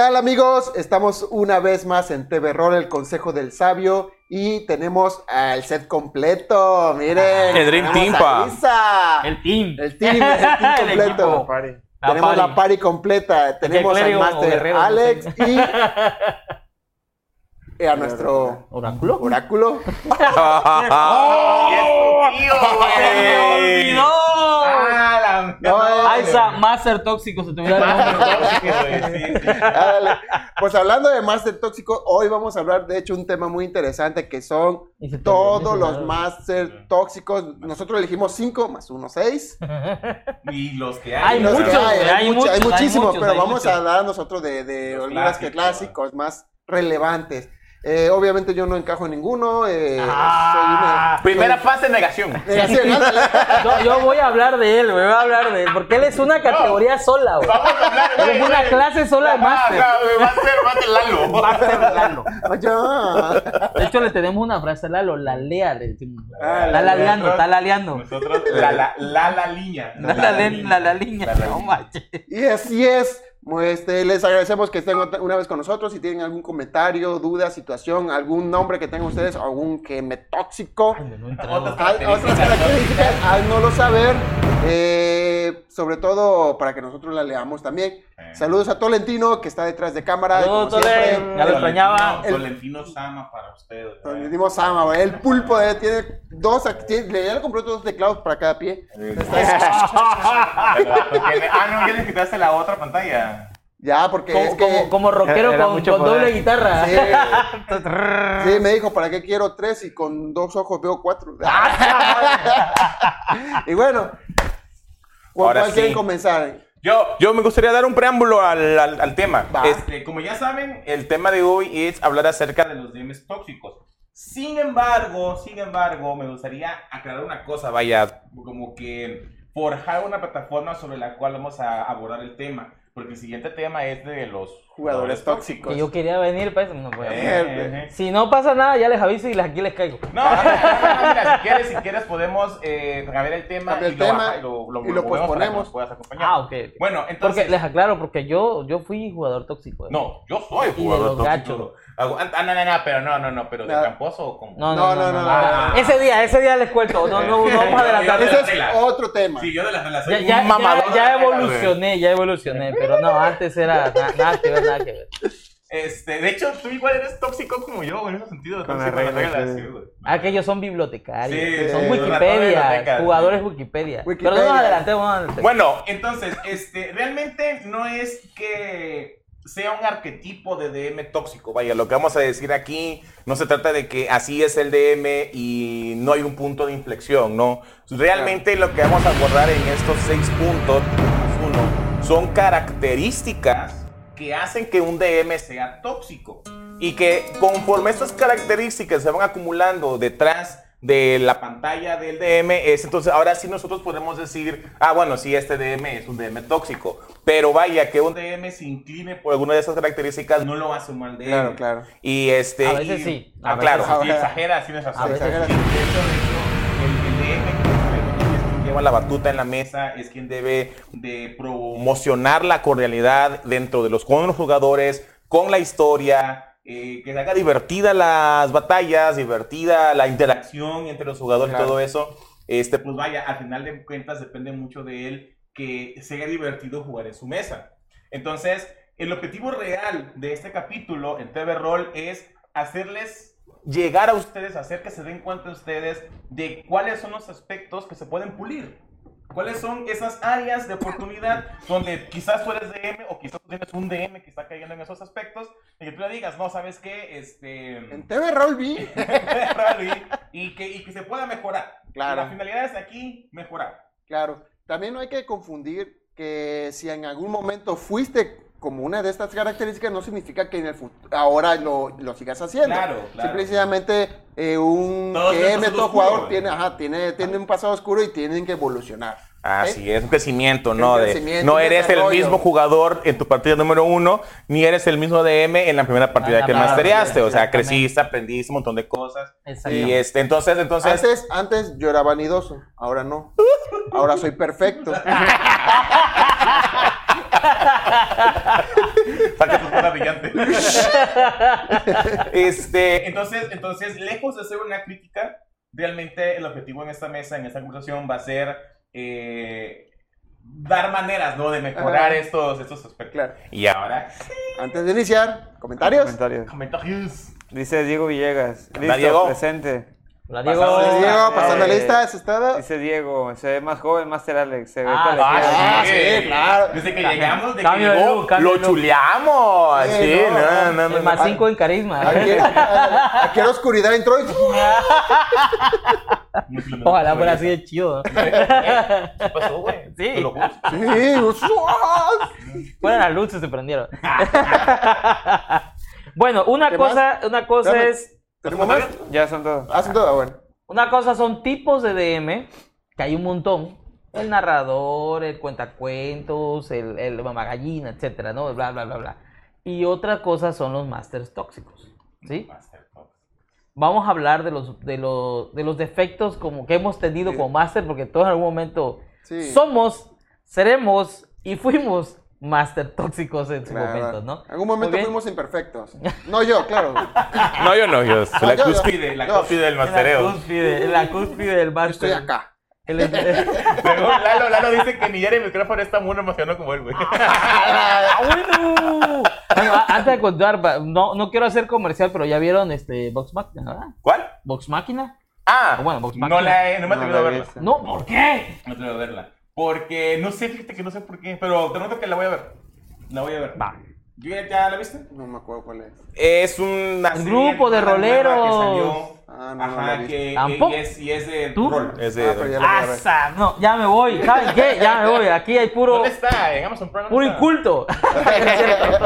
¿Qué tal amigos? Estamos una vez más en TV Roll, el Consejo del Sabio, y tenemos al set completo. Miren. El Dream Team, pa. a Isa. El team. El team, el team El completo. equipo. La tenemos party. la party completa. Tenemos al Master guerrero, no Alex sé. y y a nuestro ¿Oráculo? oráculo. Ah, esa Master Tóxico se te. Pues hablando de Master Tóxico, hoy vamos a hablar de hecho un tema muy interesante que son todos los Master Tóxicos. Nosotros elegimos 5 más 1, 6. Y los que Hay hay. Los que muchos, hay, güey, hay, hay mucho- muchos, hay hay muchísimos, muchos, pero hay vamos muchos. a hablar nosotros de, de más que clásicos. clásicos, más relevantes. Eh, obviamente yo no encajo en ninguno. eh, Ah. Primera fase negación. soy. Yo, yo voy a hablar de él, güey. Voy a hablar de él. Porque él es una categoría sola, güey. Es una clase sola de a a ser Lalo. Master Lalo. Oye, De hecho, le tenemos una frase a Lalo. La lea, le decimos. Ah, Está laleando, está laleando. Nosotros, la la, la, la línea. La la la la línea. La, la No línea. manches. Y así es. Este, les agradecemos que estén una vez con nosotros. Si tienen algún comentario, duda, situación, algún nombre que tengan ustedes, algún que me tóxico, no Otras entrado. Hay otras características, haznoslo saber, eh, sobre todo para que nosotros la leamos también. Saludos a Tolentino, que está detrás de cámara. Saludos, como Tolen. siempre. Ya lo extrañaba. El Tolentino Sama para ustedes. Tolentino Sama, güey, el pulpo eh, tiene dos, tiene- le- ya le compró dos teclados para cada pie. Ah, no, ya le quitaste la otra pantalla. Ya, porque Como, es que... como, como rockero Era con, doble guitarra. Sí, sí, me dijo, ¿para qué quiero tres y con dos ojos veo cuatro? y bueno, ¿cuál, Ahora cuál quieren sí. comenzar? Yo, Yo me gustaría dar un preámbulo al, al- al tema. Este, como ya saben, el tema de hoy es hablar acerca de los DMs tóxicos. Sin embargo, sin embargo, me gustaría aclarar una cosa, vaya, como que forjar una plataforma sobre la cual vamos a abordar el tema, porque el siguiente tema es de los Jugadores tóxicos. Que yo quería venir, pues, no voy a venir. Eh, eh. Si no pasa nada, ya les aviso y aquí les caigo. No, no, no, no, mira, si quieres, si quieres podemos eh, cambiar el tema y el lo, tema baja- y lo, lo, y lo movemos para que posponemos. nos puedas acompañar. Ah, ok. Bueno, Porque entonces... les aclaro, porque yo, yo fui jugador tóxico. ¿eh? No, yo soy Y de jugador los tóxico. gachos. Ah, ah, no, no, no, pero no, no, no, pero de No. tramposo o como... No, no, No, no, no, no, no, no. no. Ese día, ese día les cuento. No, no, no vamos a adelantar. Ese es otro tema. Sí, yo de las relaciones. ya, ya, evolucioné, ya evolucioné, pero no, antes era na- nada que ver, nada que ver. Este, de hecho, tú igual eres tóxico como yo, en ese sentido. Con tóxico las en la reglas, regla, sí. sí, güey. Aquellos son bibliotecarios, Sí, son sí, Wikipedia, jugadores sí. Wikipedia. Wikipedia. Pero no nos adelantemos. Bueno, entonces, este, realmente no es que sea un arquetipo de DM tóxico. Vaya, lo que vamos a decir aquí no se trata de que así es el DM y no hay un punto de inflexión, ¿no? Realmente lo que vamos a abordar en estos seis puntos, uno, son características que hacen que un DM sea tóxico y que conforme estas características se van acumulando detrás de la pantalla del DM, es entonces ahora sí nosotros podemos decir, ah, bueno, sí, este DM es un DM tóxico, pero vaya, que un DM se incline por alguna de esas características no lo hace un mal DM. Claro, claro. Y este. A veces y- sí, a Ah, veces claro. sí. Si exagera, sí, no es así. A veces exagera. Sí, el, el DM lleva la batuta en la mesa, es quien debe de promocionar la cordialidad dentro de los con los jugadores, con la historia, eh, que haga divertida las batallas, divertida la interacción entre los jugadores Claro. y todo eso. Este, Pues vaya, al final de cuentas depende mucho de él que sea divertido jugar en su mesa. Entonces, el objetivo real de este capítulo en TV Roll es hacerles llegar a ustedes, hacer que se den cuenta ustedes de cuáles son los aspectos que se pueden pulir. ¿Cuáles son esas áreas de oportunidad donde quizás tú eres DM o quizás tú tienes un DM que está cayendo en esos aspectos y que tú le digas, no, ¿sabes qué? Este... En TV Roll y, que, y que se pueda mejorar. Claro. La finalidad es aquí mejorar. Claro, también no hay que confundir que si en algún momento fuiste como una de estas características, no significa que en el futuro ahora lo, lo sigas haciendo. Claro, claro. Simple y sencillamente eh, un GM, todo oscuro, jugador güey. tiene, ajá, tiene, tiene un pasado oscuro y tienen que evolucionar. Así es, un crecimiento, ¿no? Un De- crecimiento, no eres el mismo jugador en tu partida número uno, ni eres el mismo DM en la primera partida Ah, que claro, mastereaste. O sea, creciste, aprendiste un montón de cosas. Y este, entonces, entonces. Antes, antes yo era vanidoso, ahora no. Ahora soy perfecto. Saca tu brillante. este, entonces, entonces, lejos de ser una crítica, realmente el objetivo en esta mesa, en esta conversación, va a ser eh, dar maneras, ¿no? De mejorar Ajá. estos, estos aspectos. Claro. Y ahora, Antes de iniciar, comentarios. Comentarios. comentarios. Dice Diego Villegas. Listo, Diego. presente. Hola, Diego. de Diego, Eh, pasando lista, todo. Dice Diego, se ve más joven, Master Alex. Se ve Ah. Ah, sí. sí, claro. Desde que llegamos, de que Cambio de llegó, look, lo look. chuleamos. Sí, Sí, no, no, no. El más no. 5 en carisma. Aquí, aquí a la oscuridad entró y... Ojalá fuera así de chido. ¿Qué pasó, güey? Sí. Te lo. Sí, usuas. Fuera las luces se prendieron. bueno, una ¿Qué cosa, una cosa es. ¿Tenemos más? Ya son todos. Hacen todo, bueno. Una cosa son tipos de DM, que hay un montón. El narrador, el cuentacuentos, el, el mamagallina, etcétera, ¿no? Bla, bla, bla, bla. Y otra cosa son los masters tóxicos. ¿Sí? Vamos a hablar de los, de los, de los defectos como que hemos tenido Sí. como máster, porque todos en algún momento Sí. somos, seremos y fuimos máster tóxicos en su Claro. momento, ¿no? En algún momento fuimos imperfectos. No yo, claro. No, yo no, yo la yo- yo- cúspide, la cúspide del En la mastereo. cúspide, la cúspide del Yo máster. estoy acá. El- Lalo, Lalo dice que ni el micrófono está muy emocionado como él, güey. ¡Ah, bueno! Bueno, antes de continuar, no, no quiero hacer comercial, pero ya vieron este Vox Máquina, ¿verdad? ¿Cuál? Vox Máquina. Ah, Bueno, Vox no, Machina. la he, no me he No atrevido a verla. No, ¿por qué? No me he atrevido a verla. Porque no sé, fíjate que no sé por qué, pero te noto que la voy a ver. La voy a ver. Va. ¿Yo ya, ya la viste? No me acuerdo cuál es. Es Un grupo de roleros. que salió. Ah, no, Ajá, que ¿Tampoco? y es, y es de ¿Tú? rol. Es de Ah, pero ya la voy a ver. ¡Asa! No, ya me voy. ¿Saben qué? Ya me voy. Aquí hay puro, ¿Dónde está? En Amazon Prime. ¿dónde puro está? inculto.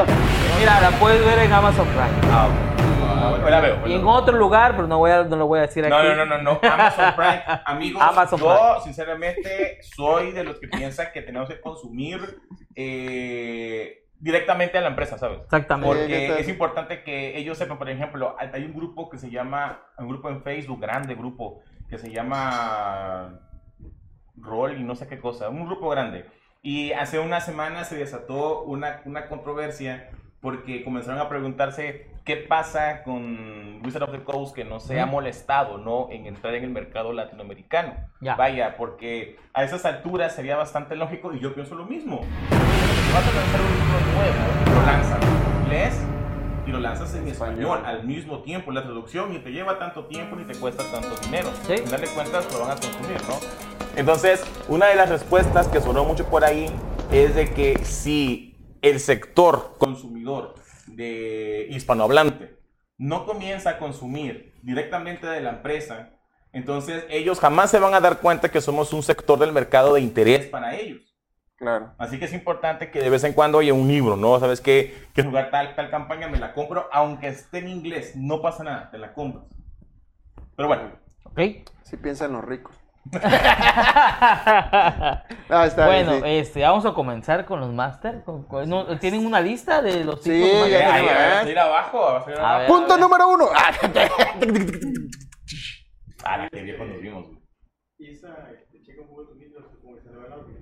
Mira, la puedes ver en Amazon Prime. Ah, ok. Bueno, la veo. Y en otro lugar, pero no, voy a, no lo voy a decir aquí. No, no, no, no, no. Amazon Prime. Amigos, Amazon yo Prime. sinceramente soy de los que piensan que tenemos que consumir eh, directamente a la empresa, ¿sabes? Exactamente. Sí, Porque está- es importante que ellos sepan, por ejemplo, hay hay un grupo que se llama, un grupo en Facebook, grande grupo, que se llama Roll y no sé qué cosa, un grupo grande. Y hace una semana se desató una, una controversia porque comenzaron a preguntarse qué pasa con Wizard of the Coast que no se ha molestado ¿no? en entrar en el mercado latinoamericano. Ya. Vaya, porque a esas alturas sería bastante lógico y yo pienso lo mismo. Si vas a lanzar un libro nuevo, lo lanzas en inglés y lo lanzas en español al mismo tiempo. La traducción ni te lleva tanto tiempo ni te cuesta tanto dinero. Sí. Al final de cuentas lo van a consumir, ¿no? Entonces, una de las respuestas que sonó mucho por ahí es de que si el sector consumidor de hispanohablante no comienza a consumir directamente de la empresa, entonces ellos jamás se van a dar cuenta que somos un sector del mercado de interés para ellos. Claro. Así que es importante que de vez en cuando haya un libro, ¿no? ¿Sabes qué? Que jugar tal, tal campaña, me la compro, aunque esté en inglés, no pasa nada, te la compras. Pero bueno, ¿Ok? Sí piensan los ricos. Ah, está bien, bueno, sí. este, vamos a comenzar con los máster. No, ¿Tienen una lista de los Sí, tipos de ya ¿eh? a ir abajo, a ir A ver. Punto número uno. Ah, Ah, que viejo nos vimos. güey.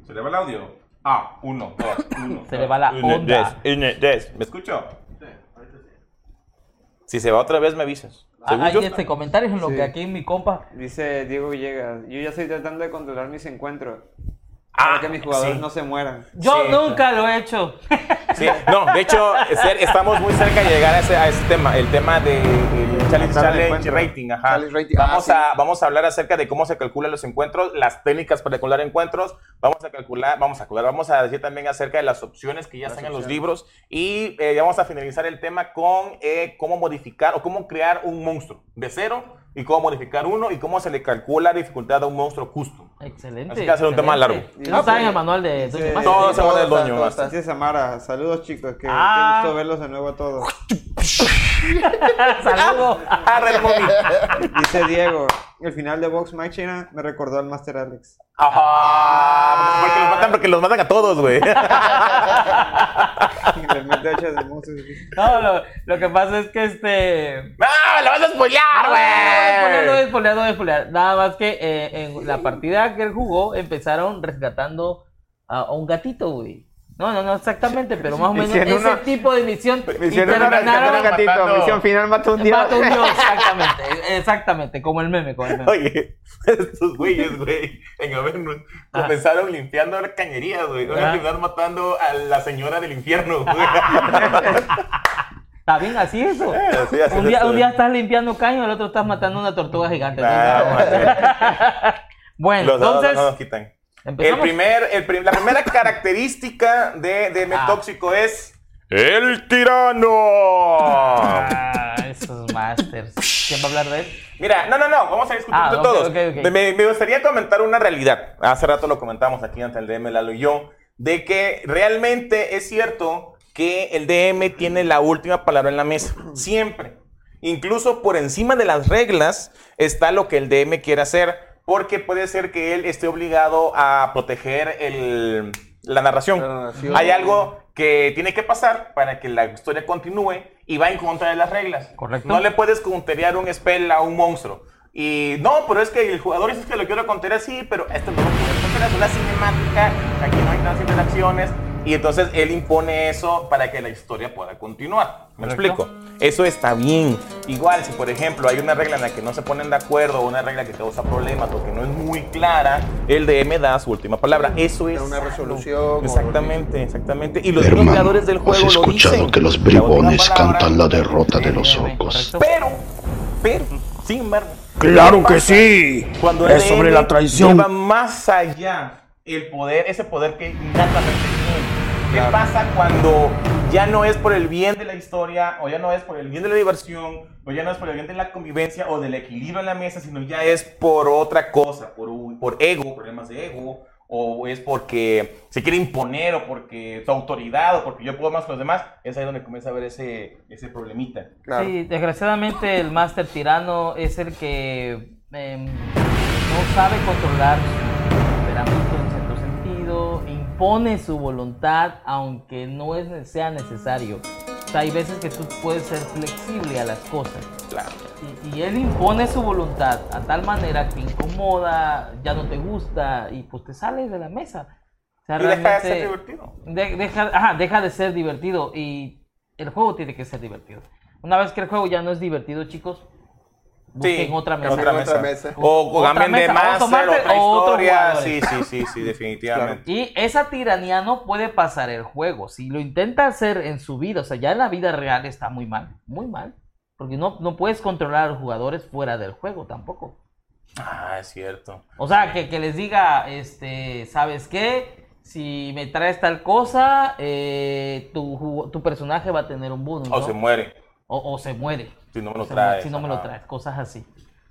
¿Se le va el audio? Ah, uno, dos, uno. Se le va la dos, uno, onda. dos, uno, dos. ¿Me escucho? Si se va otra vez, me avisas. Ah, Hay este comentarios en lo Sí. que aquí mi compa. Dice Diego Villegas, yo ya estoy tratando de controlar mis encuentros. Ah, Para que mis jugadores sí. no se mueran. Yo Sí. nunca lo he hecho. Sí, no, de hecho, estamos muy cerca de llegar a ese, a ese tema, el tema de el Challenge, Challenge. Rating. Ajá. Challenge rating, ah, Vamos, sí. a, vamos a hablar acerca de cómo se calculan los encuentros, las técnicas para calcular encuentros. Vamos a calcular, vamos a calcular, vamos a decir también acerca de las opciones que ya Las están en los opciones. libros. Y eh, vamos a finalizar el tema con eh, cómo modificar o cómo crear un monstruo de cero y cómo modificar uno y cómo se le calcula la dificultad a un monstruo custom. Excelente. Así que ser un tema largo. Eso está en el manual de Master. Todo se va del doño, está. Dice Samara, saludos chicos, que Ah. qué gusto verlos de nuevo a todos. Saludos. Dice Diego, el final de Vox Machina me recordó al Master Alex. Ajá. Porque los matan, porque los matan a todos, güey. Y les mete hachas de monstruos. No, lo, lo que pasa es que este. ¡No! ¡Lo vas a spoilear, No, no voy a spoilear, no voy a güey! spoilear, no spoilear. Nada más que eh, en la partida que él jugó empezaron rescatando a, a un gatito, güey. No, no, no exactamente, pero más o menos ese una- tipo de misión. Misión terminaron- rescató un gatito, matando- misión final mató un dios. Mata un dios, exactamente, exactamente, como el meme, como el meme. Oye, estos güeyes, güey, en Avengers Ah. comenzaron limpiando la cañería, güey. Van a Ah. terminar matando a la señora del infierno, güey. Está bien, así es eso. Así un, día, es. un día estás limpiando caño, el otro estás matando una tortuga gigante. Ah, bueno, Los dados entonces, no nos quitan. El empezamos. primer, el prim- la primera característica de DM Ah. tóxico es el tirano. Ah, esos masters. ¿Quién va a hablar de él? Mira, no, no, no, vamos a discutir Ah, de ok, todos. ok, ok. Me, me gustaría comentar una realidad. Hace rato lo comentamos aquí ante el DM Lalo y yo, de que realmente es cierto que el DM tiene la última palabra en la mesa. Siempre. Incluso por encima de las reglas está lo que el DM quiere hacer, porque puede ser que él esté obligado a proteger el- la narración. La narración. Hay algo que tiene que pasar para que la historia continúe y va en contra de las reglas. Correcto. No le puedes counterear un spell a un monstruo. Y no, pero es que el jugador dice que lo quiero counterear, sí, pero esto no lo puedes counterear, es una cinemática, aquí no hay tantas interacciones. Y entonces él impone eso para que la historia pueda continuar. ¿Me Correcto. explico? Eso está bien. Igual, si por ejemplo hay una regla en la que no se ponen de acuerdo o una regla que causa problemas o que no es muy clara, el DM da su última palabra. Eso es. Da una resolución Exactamente, exactamente. Y los Hermano, creadores del juego ¿has lo escuchado dicen. que los La bribones palabra cantan la derrota de los correcto. pero, pero, sin embargo. Claro ¿qué que pasa sí. Cuando Es sobre la traición. Lleva más allá el poder, ese poder que innatamente ¿Qué pasa cuando ya no es por el bien de la historia, o ya no es por el bien de la diversión, o ya no es por el bien de la convivencia o del equilibrio en la mesa, sino ya es por otra cosa, por, un- por ego, problemas de ego, o es porque se quiere imponer, o porque su autoridad, o porque yo puedo más que los demás, es ahí donde comienza a ver ese, ese problemita. Claro. Sí, desgraciadamente el Master Tirano es el que em, no sabe controlar su temperamento impone su voluntad aunque no es, sea necesario. O sea, hay veces que tú puedes ser flexible a las cosas. Claro. Y, y él impone su voluntad a tal manera que incomoda, ya no te gusta y pues te sales de la mesa. O sea, Y deja de ser divertido. de- deja, ajá, deja de ser divertido y el juego tiene que ser divertido. Una vez que el juego ya no es divertido, chicos, busquen otra mesa. otra mesa. mesa. O, o Otra cambien de mesa, master, master otra historia. Sí, sí, sí, sí, definitivamente. Y esa tiranía no puede pasar el juego. Si lo intenta hacer en su vida, o sea, ya en la vida real está muy mal, muy mal. Porque no, no puedes controlar a los jugadores fuera del juego tampoco. Ah, es cierto. O sea, que, que les diga, este, ¿sabes qué? Si me traes tal cosa, eh, tu, tu personaje va a tener un bonus. O se muere O, o se muere. si no me lo traes. si no me lo ajá. traes, cosas así.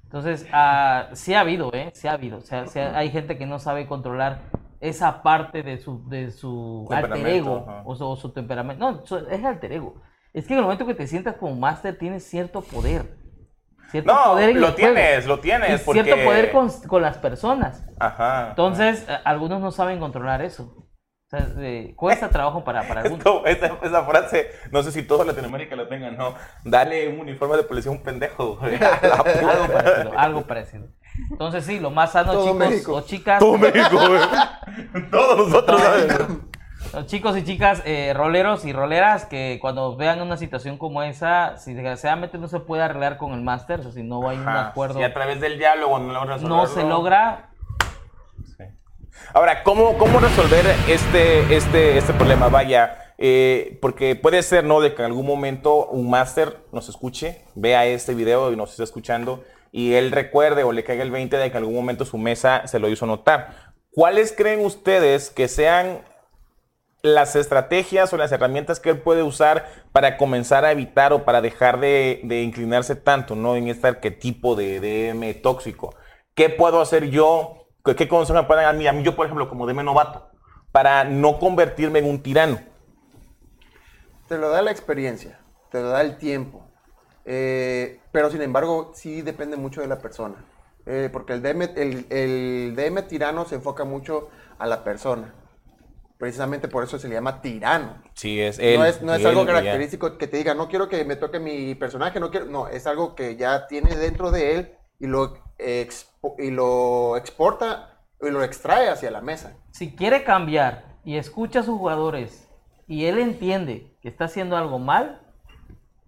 Entonces, ah, sí ha habido, ¿eh? Sí ha habido. O sea, sí ha- hay gente que no sabe controlar esa parte de su, de su alter ego ajá. o su, o su temperamento. No, su- es alter ego. Es que en el momento que te sientas como máster tienes cierto poder. Cierto No, poder lo tienes, lo tienes. Porque... cierto poder con, con las personas. Ajá. Entonces, eh, algunos no saben controlar eso. O sea, eh, cuesta trabajo para, para algunos. como esa, esa frase, no sé si toda Latinoamérica la tengan, ¿no? Dale un uniforme de policía a un pendejo. güey. Algo parecido, algo parecido. Entonces, sí, lo más sano, Todo chicos México. o chicas. Todo México, güey. Todos nosotros. Los chicos y chicas, eh, roleros y roleras, que cuando vean una situación como esa, si desgraciadamente no se puede arreglar con el máster, o si no hay un acuerdo, Si a través del diálogo no logras no se logra. Ahora, ¿cómo, cómo resolver este, este, este problema? Vaya, eh, porque puede ser, ¿no? De que en algún momento un máster nos escuche, vea este video y nos esté escuchando y él recuerde o le caiga el 20 de que en algún momento su mesa se lo hizo notar. ¿Cuáles creen ustedes que sean las estrategias o las herramientas que él puede usar para comenzar a evitar o para dejar de, inclinarse tanto ¿no? en este arquetipo de DM tóxico? ¿Qué puedo hacer yo? ¿Qué, qué consejo me pueden dar a mí, a mí yo, por ejemplo, como DM novato, para no convertirme en un tirano? Te lo da la experiencia, te lo da el tiempo. Eh, pero sin embargo, sí depende mucho de la persona. Eh, porque el DM, el, el DM tirano se enfoca mucho a la persona. Precisamente por eso se le llama tirano. Sí, es él. no es, no es él, algo ya. característico que te diga, no quiero que me toque mi personaje, no quiero. No, es algo que ya tiene dentro de él y lo, y lo exporta y lo extrae hacia la mesa. si quiere cambiar y escucha a sus jugadores y él entiende que está haciendo algo mal,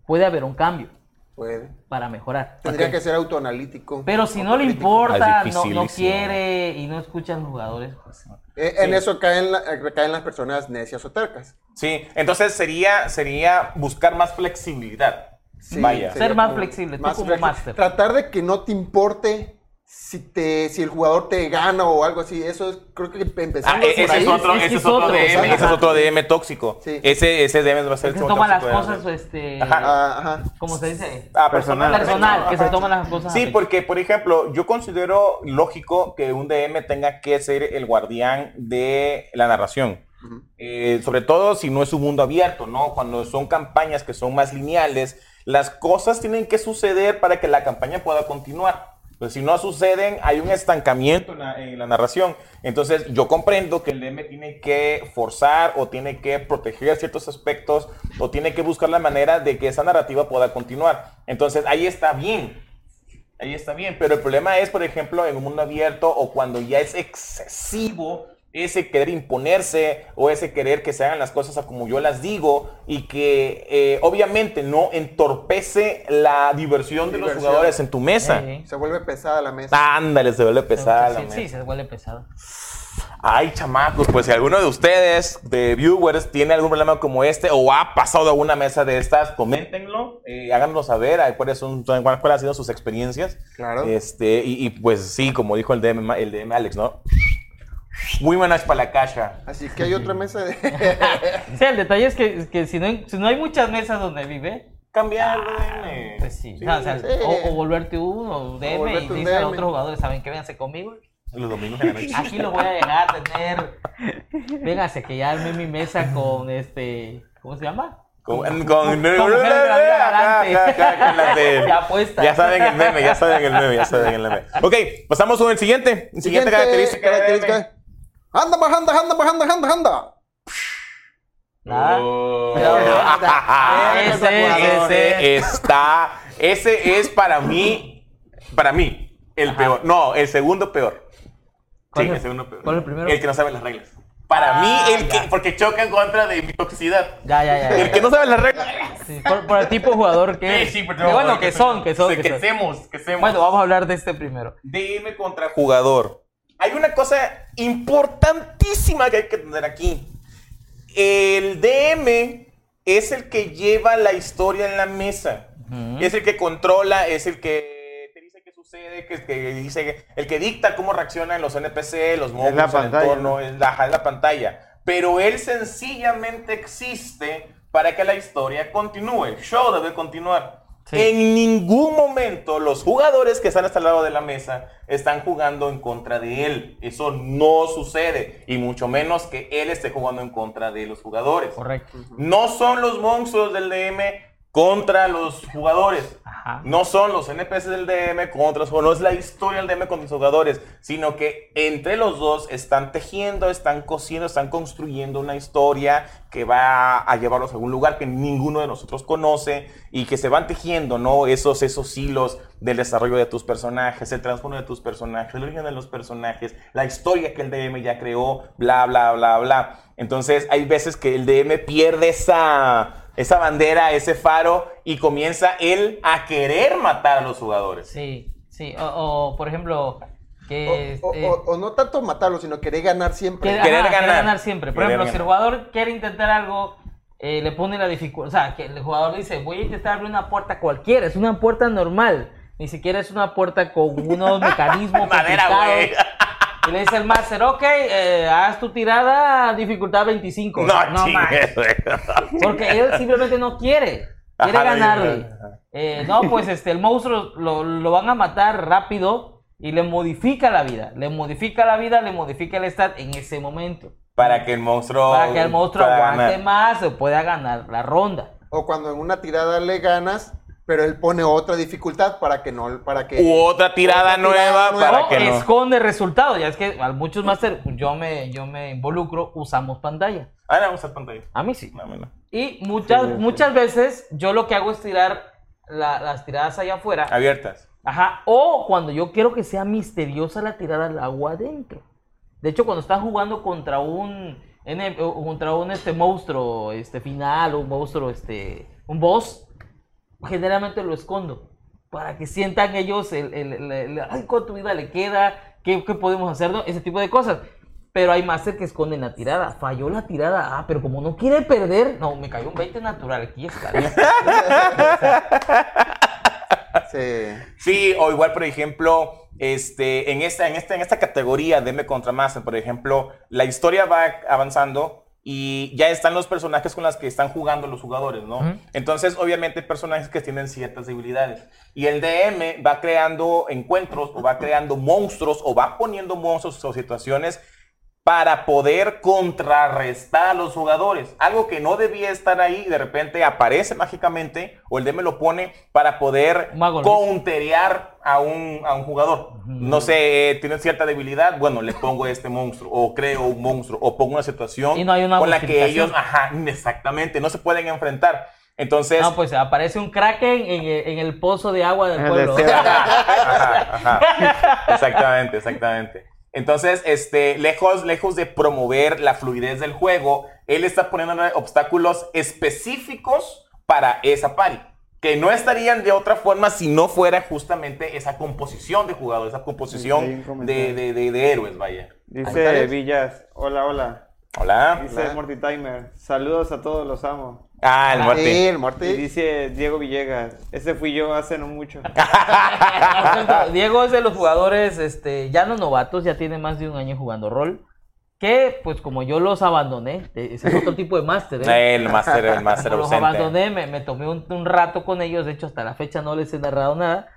puede haber un cambio Puede. para mejorar. Tendría que ser autoanalítico. Pero si no le importa, no, no quiere y no escucha a los jugadores, pues, Eh, En eso caen, la- eh, caen las personas necias o tercas. Sí, entonces sería, sería buscar más flexibilidad. Sí, Vaya. Ser más como flexible, tú más como flexible. máster. Tratar de que no te importe si, te, si el jugador te gana o algo así. Eso es, creo que empezamos Ah, por ese ahí. es otro, es que ese es otro otro, DM, ese es otro DM tóxico. Sí. Ese, ese DM va a ser que el se toma las cosas, este, Ajá. Ah, ajá. ¿cómo se dice? Ah, personal. Personal, que se toman las cosas. Sí, porque, por ejemplo, yo considero lógico que un DM tenga que ser el guardián de la narración. Eh, sobre todo si no es un mundo abierto, ¿no? Cuando son campañas que son más lineales, las cosas tienen que suceder para que la campaña pueda continuar. Pues si no suceden, hay un estancamiento en la, en la narración. Entonces, yo comprendo que el DM tiene que forzar o tiene que proteger ciertos aspectos o tiene que buscar la manera de que esa narrativa pueda continuar. Entonces, ahí está bien. Ahí está bien, pero el problema es, por ejemplo, en un mundo abierto o cuando ya es excesivo ese querer imponerse o ese querer que se hagan las cosas a como yo las digo y que eh, obviamente no entorpece la diversión de los jugadores en tu mesa. Sí, Se vuelve pesada la mesa. Ándale, se vuelve pesada la sí, mesa. sí, se vuelve pesado. Ay, chamacos, pues si alguno de ustedes, de viewers, tiene algún problema como este o ha pasado a una mesa de estas, coméntenlo, eh, háganos saber ahí cuáles, son, cuáles han sido sus experiencias. Claro. Este, y, y, pues sí, como dijo el DM, el DM Alex, ¿no? Muy buenas para la caja. Así que hay otra mesa de... Sí, el detalle es que, que si, no hay, si no hay muchas mesas donde vive, Cambiarlo, DM. pues sí. No, o, sea, sí. o, o volverte uno, DM, volverte y dice a otros jugadores, ¿saben qué? Vénganse conmigo. Los domingos en la noche. Aquí lo voy a llegar a tener. Véngase, que ya armé mi mesa con este. ¿Cómo se llama? Con, con, con la con las de- Ya puestas. Ya saben el meme, ya saben el meme, ya saben el meme. Ok, pasamos con el siguiente. Siguiente, característica. de DM. característica. Anda, bajanda, anda, bajanda, anda, anda. Nada. Oh. Ese, Ese está, ese es para mí, para mí, el peor. No, el segundo peor. ¿Cuál Sí, es- el segundo peor. cuál es el primero? El que no sabe las reglas. Para Ah, mí, el que, porque choca en contra de mi toxicidad. Ya, ya, ya. El que no sabe las reglas. Sí, por, por el tipo de jugador que es. Sí, sí, pero Que bueno, que son, que son. Que, que son. que. Bueno, vamos a hablar de este primero. DM contra jugador. Hay una cosa importantísima que hay que tener aquí. El DM es el que lleva la historia en la mesa. Ujú. Es el que controla, es el que te dice qué sucede, que, que dice, el que dicta cómo reaccionan los NPC, los la el pantalla, entorno, ¿no? es la, es la pantalla. Pero él sencillamente existe para que la historia continúe. El show debe continuar. Sí. En ningún momento los jugadores que están hasta el lado de la mesa están jugando en contra de él. Eso no sucede. Y mucho menos que él esté jugando en contra de los jugadores. Correcto. No son los monstruos del DM contra los jugadores. Ajá. No son los NPCs del DM contra los jugadores. No es la historia del DM con los jugadores. Sino que entre los dos están tejiendo, están cosiendo, están construyendo una historia que va a llevarlos a algún lugar que ninguno de nosotros conoce. Y que se van tejiendo, ¿no? Esos, esos hilos del desarrollo de tus personajes, el trasfondo de tus personajes, el origen de los personajes, la historia que el DM ya creó, bla, bla, bla, bla. Entonces hay veces que el DM pierde esa, esa bandera, ese faro y comienza él a querer matar a los jugadores. Sí, sí. O, o, por ejemplo, que. O, o- o- o no tanto matarlo, sino querer ganar siempre. Quiere, Querer ajá, quiere ganar. siempre. Por Querer ejemplo, si el ganar. jugador quiere intentar algo, eh, le pone la dificultad. O sea, que el jugador dice, voy a intentar abrir una puerta cualquiera, es una puerta normal. Ni siquiera es una puerta con unos mecanismos Madera, güey. Y le dice el máster, ok, eh, haz tu tirada, dificultad 25. No, no. Porque él simplemente no quiere. Quiere Ajá, ganarle. ajá. Eh, no, pues este, el monstruo lo, lo van a matar rápido y le modifica la vida. Le modifica la vida, le modifica el stat en ese momento. Para que el monstruo. Para que el monstruo aguante ganar. más o pueda ganar la ronda. O cuando en una tirada le ganas, pero él pone otra dificultad para que no, para que... U otra tirada Otra tirada nueva nueva. para que no. esconde resultados. Ya es que a muchos máster, yo me, yo me involucro, usamos pantalla. Ah, no, vamos a pantalla. A mí sí. No, a mí no. Y muchas, Sí, sí. muchas veces yo lo que hago es tirar la- las tiradas allá afuera. Abiertas. Ajá. O cuando yo quiero que sea misteriosa la tirada al agua adentro. De hecho, cuando están jugando contra un en el- o- contra un este monstruo este final, un monstruo este un boss, generalmente lo escondo para que sientan ellos el, el- el- el- ay, cuánto vida le queda, qué, qué podemos hacer, ¿no? ese tipo de cosas. Pero hay máster que esconden la tirada. Falló la tirada. Ah, pero como no quiere perder, no, me cayó un 20 natural. Aquí está. Sí. Sí, o igual, por ejemplo, este, en, esta, en, esta, en esta categoría de M contra Master, por ejemplo, la historia va avanzando y ya están los personajes con los que están jugando los jugadores, ¿no? Entonces, obviamente, personajes que tienen ciertas debilidades. Y el DM va creando encuentros o va creando monstruos o va poniendo monstruos o situaciones para poder contrarrestar a los jugadores. Algo que no debía estar ahí, de repente aparece mágicamente, o el DM lo pone para poder Mago, ¿no? counterear a un, a un jugador. No sé, eh, tiene cierta debilidad, bueno, le pongo este monstruo, o creo un monstruo, o pongo una situación Y no hay una con la que ellos, ajá, exactamente, no se pueden enfrentar. Entonces, No, pues aparece un kraken en, el- en el pozo de agua del pueblo. Ajá, ajá. Exactamente, exactamente. Entonces, este, lejos, lejos de promover la fluidez del juego, él está poniendo obstáculos específicos para esa party. Que no estarían de otra forma si no fuera justamente esa composición de jugadores, esa composición de, de- de- de héroes, vaya. Dice. Villas, hola, hola. Hola. Dice. Morty Timer, saludos a todos, los amo. Ah, el Sí, muerte. el Y Morty. dice Diego Villegas, ese fui yo hace no mucho. Diego es de los jugadores, este, ya no novatos, ya tiene más de un año jugando rol. Que, pues, como yo los abandoné, eh, ese es otro tipo de máster, ¿eh? El máster, el máster los abandoné, me, me tomé un, un rato con ellos, de hecho, hasta la fecha no les he narrado nada.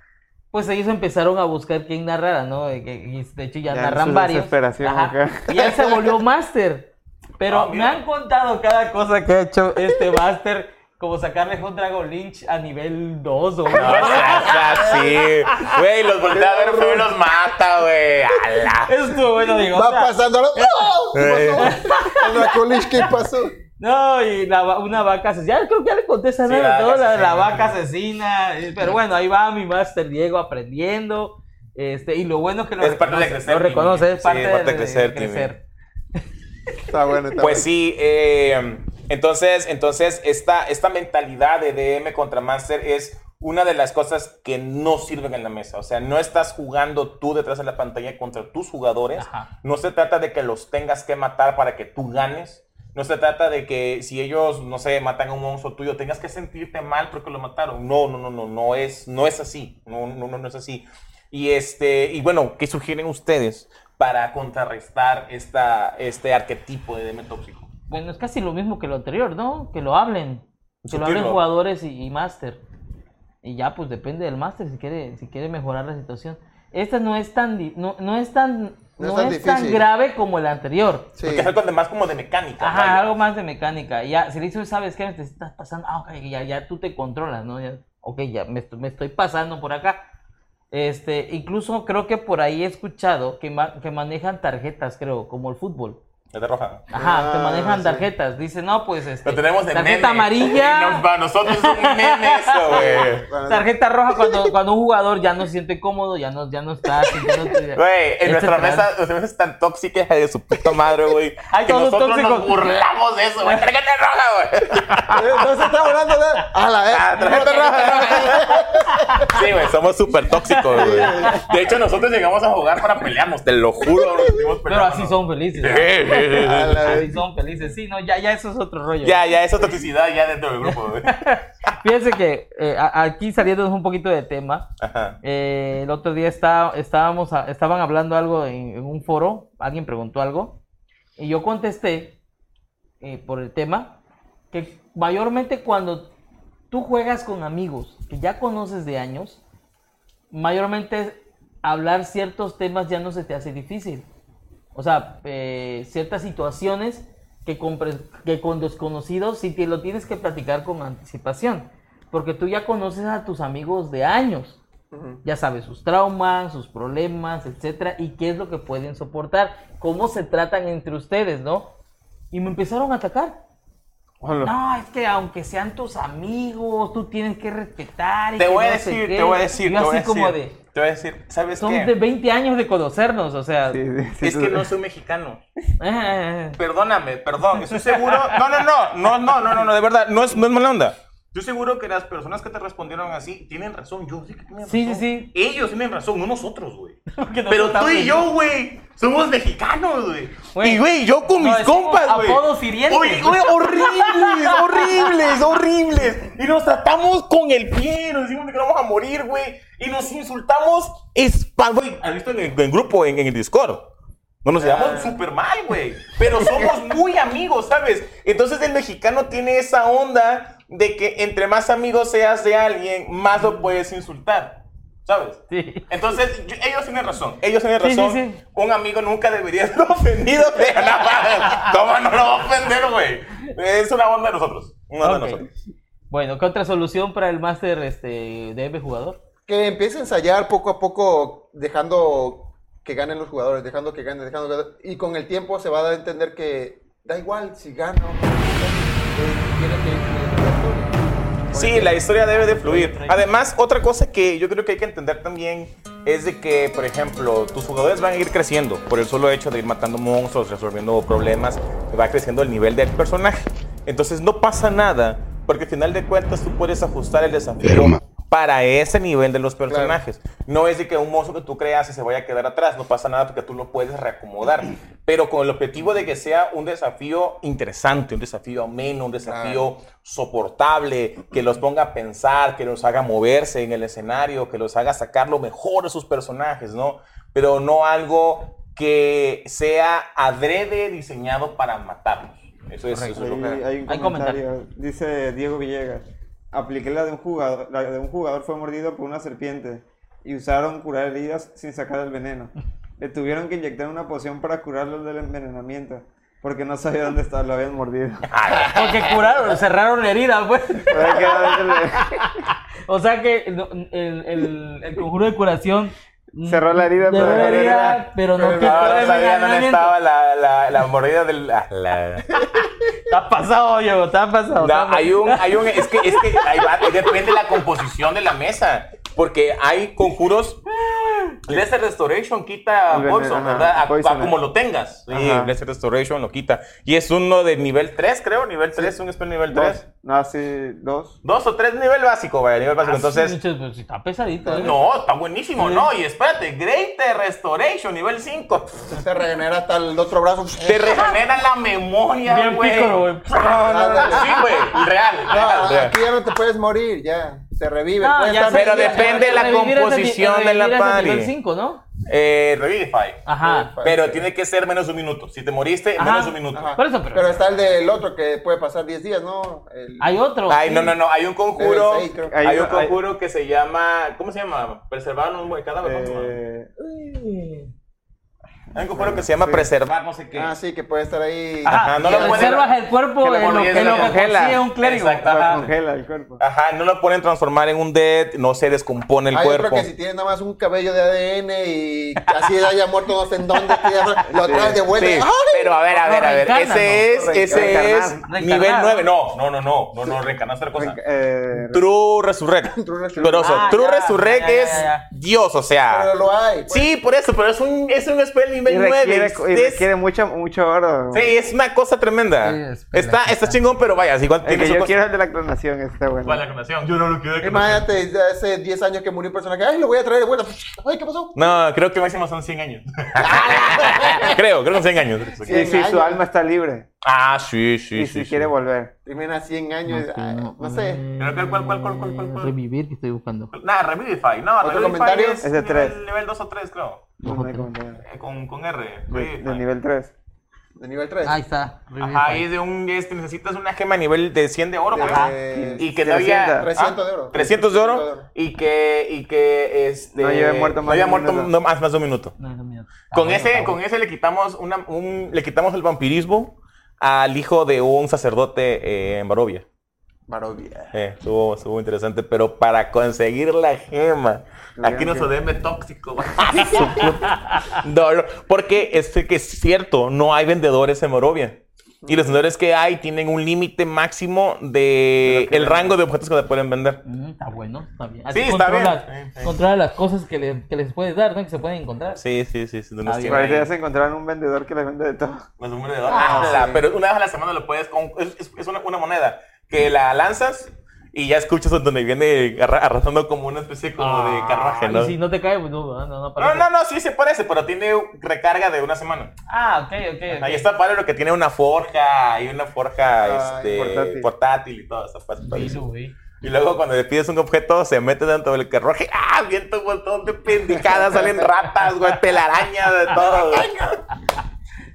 Pues ellos empezaron a buscar quién narrara, ¿no? Y, y de hecho ya, Ya narran varios. Ajá. Y él se volvió máster. Pero Ah, me han contado cada cosa que ha hecho este máster, como sacarle un Dragon Lynch a nivel 2 o No seas así. Güey, los voltea a ver y los mata, güey. ¡Ala! Eso estuvo bueno, digo. o Va sea, pasando. ¡No! ¿Qué pasó? El Dracolish, ¿qué pasó? No, y la una vaca asesina. Ya creo que ya le conté esa Sí, la ¿no? vaca la, vaca asesina. eh, Pero bueno, ahí va mi máster Diego aprendiendo. Este, y lo bueno es que lo Es parte de reconoce, crecer, Lo reconoce, Timmy. es parte, Sí, de, parte de de crecer, crecer. Está bueno, está Pues sí, eh, entonces, entonces esta, esta mentalidad de DM contra Master es una de las cosas que no sirven en la mesa. O sea, no estás jugando tú detrás de la pantalla contra tus jugadores. Ajá. No se trata de que los tengas que matar para que tú ganes. No se trata de que si ellos, no sé, matan a un monstruo tuyo, tengas que sentirte mal porque lo mataron. No, no, no, no, no es, no es así. No, no, no, no es así. Y este, y bueno, ¿qué sugieren ustedes para contrarrestar esta, este arquetipo de DM tóxico? Bueno, es casi lo mismo que lo anterior, ¿no? Que lo hablen. Que lo hablen jugadores y, y máster. Y ya, pues depende del máster si quiere, si quiere mejorar la situación. Esta no es tan, no, no es tan, No no es es tan tan, difícil. grave como el anterior. Sí. Porque es algo de más como de mecánica. Ajá, vaya. algo más de mecánica. Ya, si le dices, ¿sabes qué? Te estás pasando. Ah, ok, ya, ya tú te controlas, ¿no? Ya, ok, ya me, me estoy pasando por acá. Este, incluso creo que por ahí he escuchado que, ma- que manejan tarjetas, creo, como el fútbol. Es de roja. Ajá, que Ah, manejan sí. tarjetas. Dice, no, pues este. Lo tenemos de tarjeta meme. amarilla. No, para nosotros es un meme eso, güey. Bueno, Tarjeta roja cuando, cuando un jugador ya no se siente cómodo, ya no, ya no está sintiéndose- Güey, en nuestra mesa, nuestra mesa es tan tóxica de su puta madre, güey. Ay, que todos nosotros tóxicos. nos burlamos de eso, güey. Tarjeta roja, güey. Eh, No se está hablando de. ¡A la vez! Ah, tarjeta roja. Sí, güey, somos súper tóxicos, güey. De hecho, nosotros llegamos a jugar para pelearnos, te lo juro. Pero así son felices. Sí, ¿no? Así son felices. Sí, no, ya, ya eso es otro rollo. Ya, ya, esa toxicidad ya dentro del grupo. Fíjense que eh, a- aquí saliendo un poquito de tema, eh, el otro día está, estábamos a- estaban hablando algo en, en un foro, alguien preguntó algo, y yo contesté eh, por el tema que mayormente cuando tú juegas con amigos que ya conoces de años, mayormente hablar ciertos temas ya no se te hace difícil. O sea, eh, ciertas situaciones que con, que con desconocidos sí te lo tienes que platicar con anticipación. Porque tú ya conoces a tus amigos de años. Ya sabes sus traumas, sus problemas, etcétera, y qué es lo que pueden soportar, cómo se tratan entre ustedes, ¿no? Y me empezaron a atacar. Hola. No, es que aunque sean tus amigos, tú tienes que respetar. y Te que voy a no sé decir, qué. te voy a decir, Yo te voy a así como decir, de. te voy a decir, ¿sabes Son qué? de 20 años de conocernos, o sea. Sí, sí, sí, Es que no soy mexicano. eh, Perdóname, perdón, estoy seguro. No, no, no, no, no, no, no, no, de verdad, no es, no es mala onda. Estoy seguro que las personas que te respondieron así tienen razón. Yo sí que tienen razón. Sí, sí, sí. Ellos tienen razón, no nosotros, güey. Pero tú y yo, güey, somos mexicanos, güey. Y, güey, yo con mis compas, güey. apodos hirientes. Oye, güey, horribles, horribles, horribles. Y nos tratamos con el pie, nos decimos que nos vamos a morir, güey. Y nos insultamos, güey. ¿Has visto en el, en el grupo, en, en el Discord? No nos llevamos súper mal, güey. Pero somos muy amigos, ¿sabes? Entonces el mexicano tiene esa onda de que entre más amigos seas de alguien, más lo puedes insultar, ¿sabes? Sí. Entonces, yo- ellos tienen razón. Ellos tienen Sí, sí, razón. sí. Un amigo nunca debería ser ofendido de nada. ¿Cómo no lo va a ofender, güey? Es una onda de nosotros. Una onda de nosotros. Bueno, ¿qué otra solución para el máster este, de M jugador? Que empiece a ensayar poco a poco, dejando que ganen los jugadores, dejando que ganen, dejando que ganen. Y con el tiempo se va a dar a entender que da igual si o no, eh, tiene que Sí, la historia debe de fluir. Además, otra cosa que yo creo que hay que entender también es de que, por ejemplo, tus jugadores van a ir creciendo por el solo hecho de ir matando monstruos, resolviendo problemas, va creciendo el nivel del personaje. Entonces no pasa nada, porque al final de cuentas tú puedes ajustar el desafío para ese nivel de los personajes. No es de que un monstruo que tú creas y se vaya a quedar atrás, no pasa nada porque tú lo puedes reacomodar, pero con el objetivo de que sea un desafío interesante, un desafío ameno, un desafío soportable, que los ponga a pensar, que los haga moverse en el escenario, que los haga sacar lo mejor de sus personajes, ¿no? Pero no algo que sea adrede diseñado para matarlos. Eso es, eso es lo que... hay un Hay comentario. Dice Diego Villegas. Apliqué la de un jugador. La de un jugador fue mordido por una serpiente y usaron curar heridas sin sacar el veneno. Le tuvieron que inyectar una poción para curarlo del envenenamiento porque no sabía dónde estaba, lo habían mordido. Porque curaron, cerraron la herida, pues. O sea que el, el, el conjuro de curación. Mm, Cerró la herida, pero la no herida, era- pero no pero No, sabía dónde estaba la, la, la mordida del... ah, la- has pasado, Diego, has pasado. No, hay un, hay un, es que, es que ahí va, depende de la composición de la mesa, porque hay conjuros. Lesser Restoration quita Poison, ¿verdad? A- a como lo tengas. Sí. Lesser Restoration lo quita. Y es uno de nivel 3, creo, nivel 3, un spell nivel 3. Dos. No, sí, dos. Dos o tres nivel básico, vaya, nivel básico. Entonces, Muchos, pues, sí, está pesadito. ¿eh? no, está buenísimo, Sí. ¿no? Y espérate, Great Restoration, nivel 5. Se regenera hasta el otro brazo. Te regenera la memoria, Bien güey. pícaro, güey. No, no, no, sí, güey, real, No, real, real. aquí ya no te puedes morir, ya. Se revive. No, Pero ya- depende de la composición de la revivir es de party. nivel 5, ¿no? Eh, Revivify. Ajá. Pero tiene que ser menos de un minuto. Si te moriste, Ajá. menos de un minuto. Ajá. Por eso, pero- Pero está el del otro que puede pasar 10 días, ¿no? El- Hay otro. Ay, sí. no, no, no. Hay un conjuro. Level seis, creo. Hay, Hay un hay- conjuro que se llama. ¿Cómo se llama? Preservar un buen cadáver. Eh, Hay un que se llama sí. preservar, no sé qué. Ah, sí, que puede estar ahí. Ajá, Ajá, no lo Conservas el cuerpo que en lo que, lo lo que congela. un clérigo. Exacto. lo Ajá. congela el cuerpo. Ajá, no lo pueden transformar en un dead, no se descompone el Hay cuerpo. otro que si tienes nada más un cabello de ADN y así haya muerto no sé en dónde, lo traes de vuelta. Sí, ¡Ay! Pero a ver, a ver, a ver. reencarna, Ese ¿no? es, ese es nivel Reencarnar. 9. No, no, no, no. No, no, reencarnar otra cosa. Eh, True Resurrect. True Resurrect. Pero eso, Ah, True ya, Resurrect ya, ya, es. Dios, o sea. Pero lo hay. pues. Sí, por eso, pero es un, es un spell y nivel 9. requiere, y Es- requiere mucho, mucho oro. sí, es una cosa tremenda. Sí, es está, está chingón, pero vaya, igual tiene que su yo quiero el de la clonación, está bueno. ¿Cuál la clonación? Yo no lo quiero de. Imagínate, ya hace 10 años que murió un personaje. Ay, lo voy a traer de vuelta. Ay, ¿qué pasó? No, creo que máximo son 100 años. creo, creo que son 100 años. Y Cien si su años. alma está libre Ah, sí, sí, y sí. si sí. quiere volver. Termina 100 años. ay, no sé. Pero, ¿cuál, cuál, cuál, cuál, cuál, cuál, cuál? Revivir que estoy buscando. Nada, Revivify. No, ¿Otro Revivify comentario? es Es de nivel, tres. nivel 2 o 3, creo. No. Eh, con, con R. De, de nivel 3. De nivel 3. Ahí está. Ajá, es de un. es- necesitas una gema a nivel de 100 de oro, De- ¿verdad? de- Y que no había. 300. 300 de oro. 300 de 300 de oro. Y que. Y que. Este, No lleve muerto no más había de un muerto no, más, más de un minuto. No, no, Con bueno, ese, con ese le quitamos una, un, le quitamos el vampirismo al hijo de un sacerdote eh, en Barovia. Barovia. Eh, estuvo, estuvo interesante, pero para conseguir la gema, Tuvieron aquí nos odeme tóxico. No, no, porque es que es cierto, no hay vendedores en Morovia. Y los vendedores que hay tienen un límite máximo de el rango de objetos que te pueden vender. Mm, está bueno, está bien. Sí, está bien. controla- Sí, sí. Controla las cosas que, le- que les puedes dar, ¿no? Que se pueden encontrar. Sí, sí, sí. sí, donde Ah, tienen bien. Parece ahí que ya se encontraron un vendedor que les vende de todo. los números de dólares. Ah, sí. Pero una vez a la semana lo puedes. con- es es- es una, una moneda que la lanzas y ya escuchas donde viene arra- arrastrando como una especie como de carruaje, Ah, ¿no? Y si no te cae, pues no, no, no, No, aparece. no, no, sí se parece, pero tiene recarga de una semana. Ah, ok, ok. Ahí está padre lo que tiene una forja y una forja Ah, este, portátil. portátil. y todo Sí, padrísimo. subí. Y luego cuando le pides un objeto, se mete dentro del carruaje. ¡Ah! Viento un montón de pendejadas. salen ratas, güey, telarañas, de todo. güey.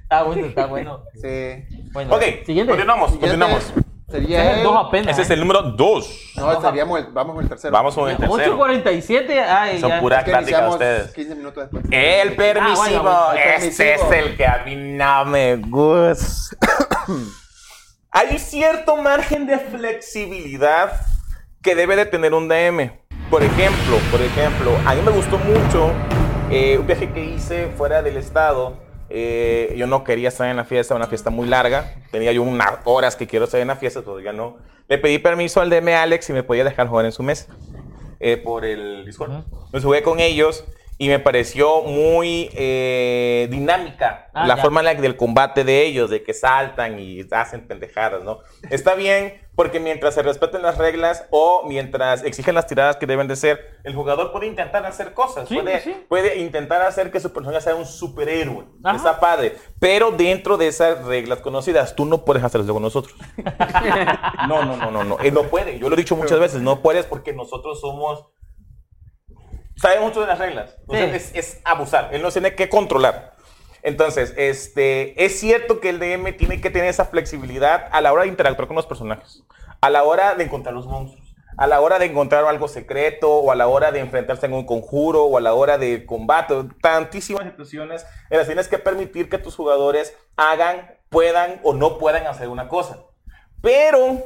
Está bueno, está bueno. Sí. Bueno, Ok, siguiente. continuamos, Siguiente continuamos. Sería Ese es el apenas. Ese es ¿eh? el número 2. No, seríamos el, vamos con el tercero. Vamos con el tercero. 8.47. Ay, Son ya. puras Es que pláticas iniciamos ustedes. 15 minutos después. El permisivo. Ah, bueno, el Ese es permisivo. el que a mí no me gusta. Hay cierto margen de flexibilidad que debe de tener un DM. Por ejemplo, por ejemplo, a mí me gustó mucho eh, un viaje que hice fuera del estado. Eh, yo no quería estar en la fiesta, una fiesta muy larga. Tenía yo unas horas que quiero estar en la fiesta, todavía no. Le pedí permiso al DM Alex y me podía dejar jugar en su mesa eh, por el Discord. Entonces jugué con ellos y me pareció muy eh, dinámica Ah, la ya. forma en la del combate de ellos, de que saltan y hacen pendejadas, ¿no? Está bien porque mientras se respeten las reglas o mientras exigen las tiradas que deben de ser, el jugador puede intentar hacer cosas, Sí, puede, sí. puede intentar hacer que su personaje sea un superhéroe. Ajá. Está padre, pero dentro de esas reglas conocidas, tú no puedes hacerlo con nosotros. No, no, no, no, no. Él no puede. Yo lo he dicho muchas veces. No puedes porque nosotros somos. Sabemos mucho de las reglas. Entonces Sí. es, es abusar. Él nos tiene que controlar. Entonces, este, es cierto que el DM tiene que tener esa flexibilidad a la hora de interactuar con los personajes, a la hora de encontrar los monstruos, a la hora de encontrar algo secreto, o a la hora de enfrentarse en un conjuro, o a la hora de combate, tantísimas situaciones en las tienes que permitir que tus jugadores hagan, puedan o no puedan hacer una cosa. Pero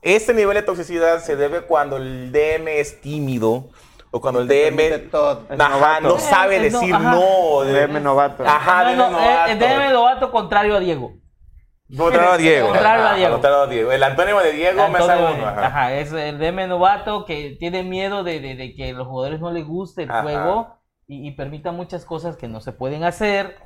este nivel de toxicidad se debe cuando el DM es tímido o cuando el DM todo. Ajá, no sabe Eh, no, decir no. de- DM novato. Ajá, No, DM no, novato. eh, el DM novato contrario a Diego. Contrario a Diego. Contrario a Diego. contrario a Diego. El antónimo de Diego me sabe uno. ajá. Ajá. es el DM novato que tiene miedo de, de- de que a los jugadores no les guste el Ajá. juego y, y permita muchas cosas que no se pueden hacer.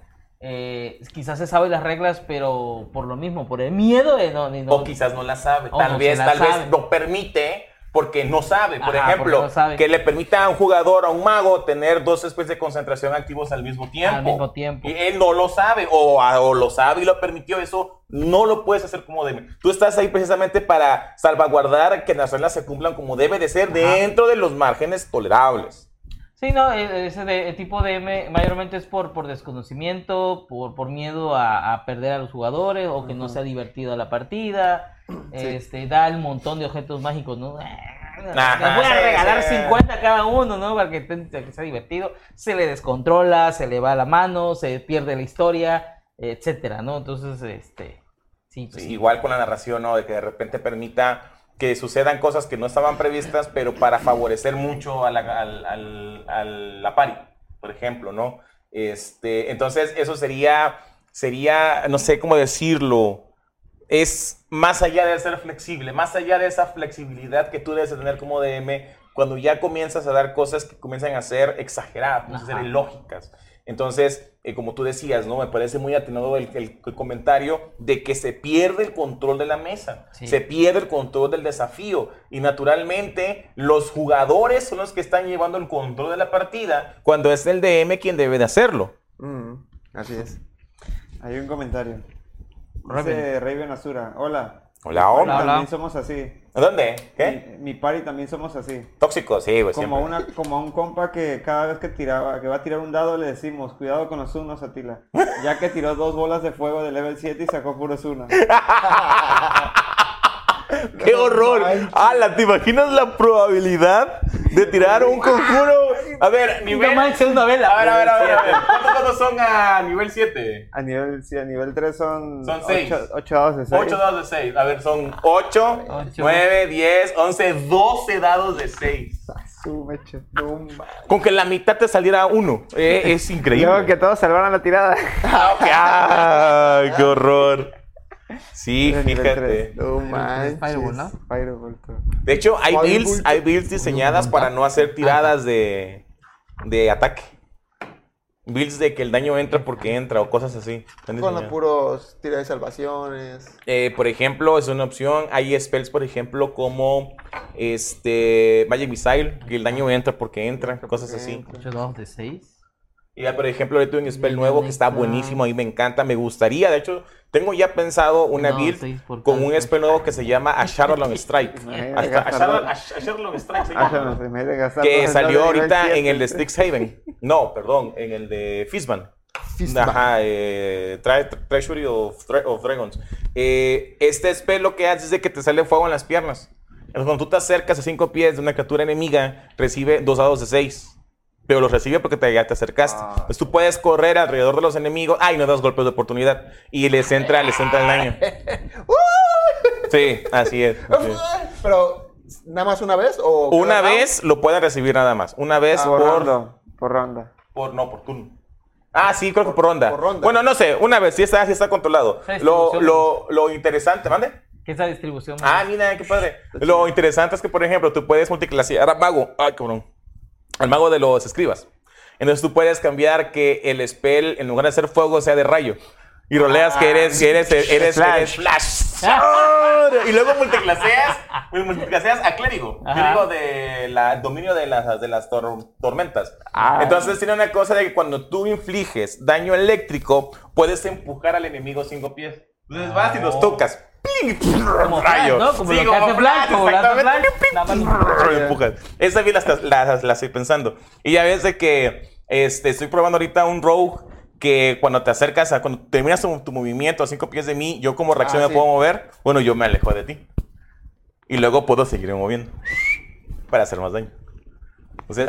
Eh, quizás se sabe las reglas, pero por lo mismo, por el miedo de no, de no- O quizás no la sabe. Tal no vez, la tal vez lo permite porque no sabe. Por Ajá, ejemplo, porque no sabe. que le permita a un jugador, a un mago, tener dos especies de concentración activos al mismo tiempo. al mismo tiempo. Y él no lo sabe, o, o lo sabe y lo permitió, eso no lo puedes hacer como debe. Tú estás ahí precisamente para salvaguardar que las reglas se cumplan como debe de ser dentro de los márgenes tolerables. Sí, no, e- ese de- el tipo de M mayormente es por, por desconocimiento, por, por miedo a, a perder a los jugadores o que no sea divertida la partida. Este, da un montón de objetos mágicos, ¿no? Les voy a sí, regalar sí. 50 a cada uno, ¿no? Para que, sea divertido. Se le descontrola, se le va la mano, se pierde la historia, etcétera, ¿no? Entonces, este. Sí, pues, Sí, igual con la narración, ¿no? De que de repente permita que sucedan cosas que no estaban previstas, pero para favorecer mucho a la, al, al- a la pari, por ejemplo, ¿no? Este, entonces, eso sería, sería, no sé cómo decirlo, es más allá de ser flexible, más allá de esa flexibilidad que tú debes de tener como DM, cuando ya comienzas a dar cosas que comienzan a ser exageradas, comienzan a ser ilógicas. Entonces, eh, como tú decías, ¿no? Me parece muy atinado el, el- el comentario de que se pierde el control de la mesa, Sí. se pierde el control del desafío y naturalmente los jugadores son los que están llevando el control de la partida cuando es el DM quien debe de hacerlo. Mm, así es. Hay un comentario. Raven. Dice Raven Azura. Hola. Hola, hola. También somos así. ¿Dónde? ¿Qué? Mi, mi party también somos así. Tóxico, sí, pues Como, siempre. una, como a un compa que cada vez que tiraba, que va a tirar un dado le decimos, cuidado con los unos, Atila. Ya que tiró dos bolas de fuego de level 7 y sacó puros unos. ¡Qué horror! ¡Hala! ¿Te imaginas la probabilidad de tirar un conjuro? A ver, nivel. No manches, una vela. A ver, a ver, a ver. a ver. ¿Cuántos dados son a nivel 7? A nivel, sí, a nivel 3 son, Son seis. 8 dados de 6. 8 dados de 6. A ver, son 8, Ocho. 9, 10, 11, 12 dados de 6. Con que la mitad te saliera uno. Eh, es increíble. Luego que todos salvaran la tirada. ¡Ay, qué horror! Sí, fíjate. No manches. Firewall, ¿no? Firewall. todo. De hecho, hay builds, hay builds diseñadas para no hacer tiradas de, de ataque. Builds de que el daño entra porque entra o cosas así. Con los puros tira de salvaciones. Eh, por ejemplo, es una opción. Hay spells, por ejemplo, como este Magic Missile, que el daño entra porque entra, cosas así. 8 2 de 6. Y ya, por ejemplo, ahorita hay un spell nuevo que está buenísimo, a mí me encanta, me gustaría. De hecho, tengo ya pensado una No, build con un spell nuevo que se llama A Shadowlong Strike. A Shadowlong Strike se Ah, que salió ahorita en el de Strixhaven. No, perdón, en el de Fistman. Fistman. Ajá, eh, Tre- Treasury of, of Dragons. Eh, este spell lo que hace es de que te sale fuego en las piernas. Entonces, cuando tú te acercas a 5 pies de una criatura enemiga, recibe dos dados de 6. Pero los recibe porque te, ya te acercaste. Ah. Entonces tú puedes correr alrededor de los enemigos. ¡Ay! no das golpes de oportunidad. Y les entra, les entra el daño. Sí, así es. así es. Pero, ¿nada más una vez? O Una round? vez lo pueden recibir nada más. Una vez Ah, Por por, ronda. Por ronda. por no, por turno. Ah, sí, creo que por ronda. por ronda. Bueno, no sé, una vez, sí está, sí está controlado. Lo, lo, lo interesante, ¿mande? ¿Qué es la distribución? Ah, mira, qué padre. Lo interesante es que, por ejemplo, tú puedes multiclasear al mago. Ay, cabrón. Al mago de los escribas. Entonces tú puedes cambiar que el spell, en lugar de ser fuego, sea de rayo. Y roleas que eres, que eres, eres, Flash. eres flash. y luego multiclaseas, multiclaseas a clérigo. Ajá. Clérigo de la dominio de las, de las tor- tormentas. Ah. Entonces tiene una cosa de que cuando tú infliges daño eléctrico, puedes empujar al enemigo cinco pies. Entonces vas y los tocas. Como Rayo. ¿no? Como Sí, lo que hace Flash, como lo hace exactamente. Lo. Esa bien la, la, la estoy pensando. Y ya ves de que este, estoy probando ahorita un rogue que cuando te acercas, a, cuando terminas tu, tu movimiento a cinco pies de mí, yo como reacción Ah, me sí. puedo mover. Bueno, yo me alejo de ti. Y luego puedo seguir moviendo para hacer más daño.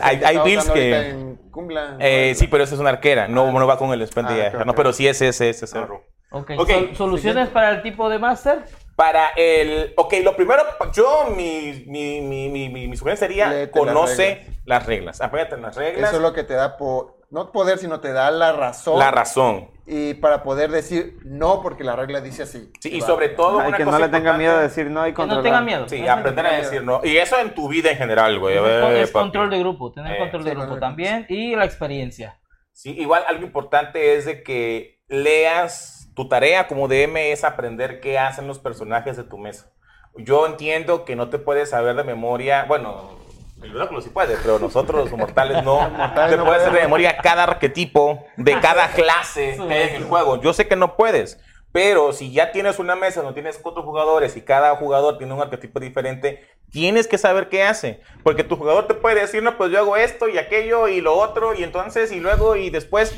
Hay, Que hay está builds que... en Kumbla, eh, sí, pero esa es una arquera. No, no va con el spell de Ah, Aja, ok, No, ok. pero sí es ese, ese es el Ah. Ok. Ok, Sol- ¿Soluciones para el tipo de Master? Para el. Ok, lo primero, yo, mi, mi, mi, mi, mi, mi sugerencia sería: Léete las conoce las reglas. Apégate en las reglas. Eso es lo que te da, po- no poder, sino te da la razón. La razón. Y para poder decir no, porque la regla dice así. Sí, y sobre todo. Ay, una que no le tenga miedo de importante- decir no y Que no controlar. tenga miedo. Sí, No aprender a decir no. Y eso en tu vida en general, güey. a Es papi. control de grupo, tener Eh, control de sí, grupo también y la experiencia. Sí, igual algo importante es de que leas. Tu tarea como DM es aprender qué hacen los personajes de tu mesa. Yo entiendo que no te puedes saber de memoria. Bueno, el oráculo sí puede, pero nosotros los mortales no. mortales te no puedes hacer de memoria cada arquetipo de cada clase que hay en el juego. Yo sé que no puedes. Pero si ya tienes una mesa donde tienes cuatro jugadores y cada jugador tiene un arquetipo diferente, tienes que saber qué hace. Porque tu jugador te puede decir, no, pues yo hago esto y aquello y lo otro, y entonces, y luego, y después,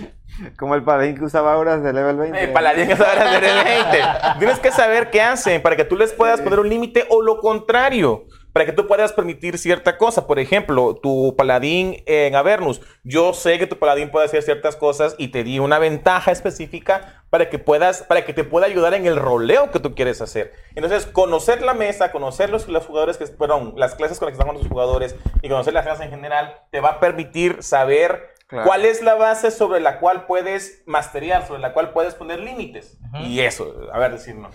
Como el paladín que usaba auras de level 20. eh, paladín que sabe hacer el 20. Tienes que saber qué hacen para que tú les puedas poner un límite o lo contrario. Para que tú puedas permitir cierta cosa. Por ejemplo, tu paladín en Avernus. Yo sé que tu paladín puede hacer ciertas cosas y te di una ventaja específica para que puedas, para que te pueda ayudar en el roleo que tú quieres hacer. Entonces, conocer la mesa, conocer los, los jugadores que, perdón, las clases con las que están con los jugadores y conocer las clases en general, te va a permitir saber Claro. cuál es la base sobre la cual puedes masterear, sobre la cual puedes poner límites. Y eso, a ver, decir no.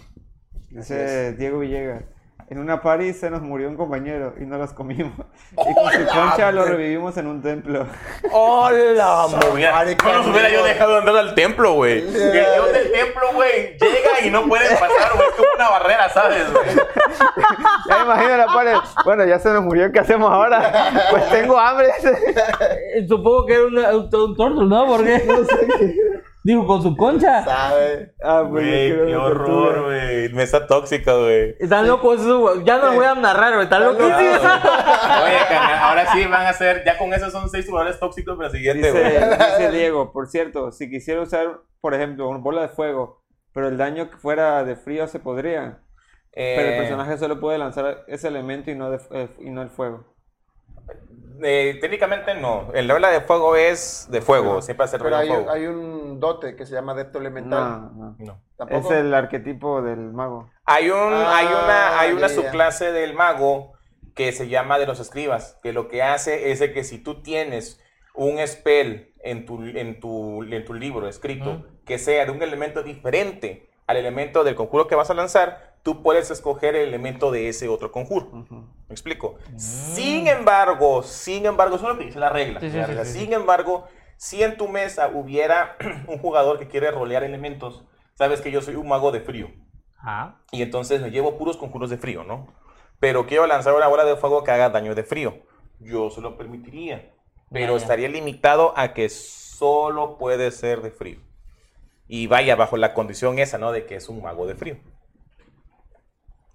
Dice Diego Villegas. En una party se nos murió un compañero y no los comimos. Y con su concha lo revivimos en un templo. ¡Hola! movida. marica, No los hubiera yo no. dejado de andar al templo, güey. El dios del templo, güey, llega y no pueden pasar, güey. Es como una barrera, ¿sabes, güey? Ya imagino la pared. Bueno, ya se nos murió. ¿Qué hacemos ahora? Pues tengo hambre. Eh, Supongo que era una- un, un turtle, ¿no? Porque digo, con su concha. ¿Sabe? Ah, Güey, qué horror, güey. Mesa tóxica, güey. Están locos güey. Ya no lo voy a narrar, güey. Están loquísimos. Oye, carnal, ahora sí van a ser, ya con eso son seis jugadores tóxicos para el siguiente, Dice, güey. dice Diego, por cierto, si quisiera usar, por ejemplo, una bola de fuego, pero el daño que fuera de frío se podría. Pero el Eh, personaje solo puede lanzar ese elemento y no, de- eh, y no el fuego. Eh, técnicamente no. El bola de fuego es de fuego, siempre hace Pero hay, fuego. hay un dote que se llama Adepto Elemental. No, no. No. ¿Tampoco? Es el arquetipo del mago. Hay, un, Ah, hay una, hay una subclase del mago que se llama de los escribas, que lo que hace es de que si tú tienes un spell en tu, en tu, en tu libro escrito que sea de un elemento diferente al elemento del conjuro que vas a lanzar, tú puedes escoger el elemento de ese otro conjuro. ¿Me explico? Sin embargo, sin embargo, eso es lo que dice la regla. Sí, sí, la sí, regla. sí, sí. Sin embargo, si en tu mesa hubiera un jugador que quiere rolear elementos, sabes que yo soy un mago de frío. Ajá. Y entonces me llevo puros conjuros de frío, ¿no? Pero quiero lanzar una bola de fuego que haga daño de frío. Yo se lo permitiría. Pero estaría limitado a que solo puede ser de frío. Y vaya, bajo la condición esa, ¿no? De que es un mago de frío.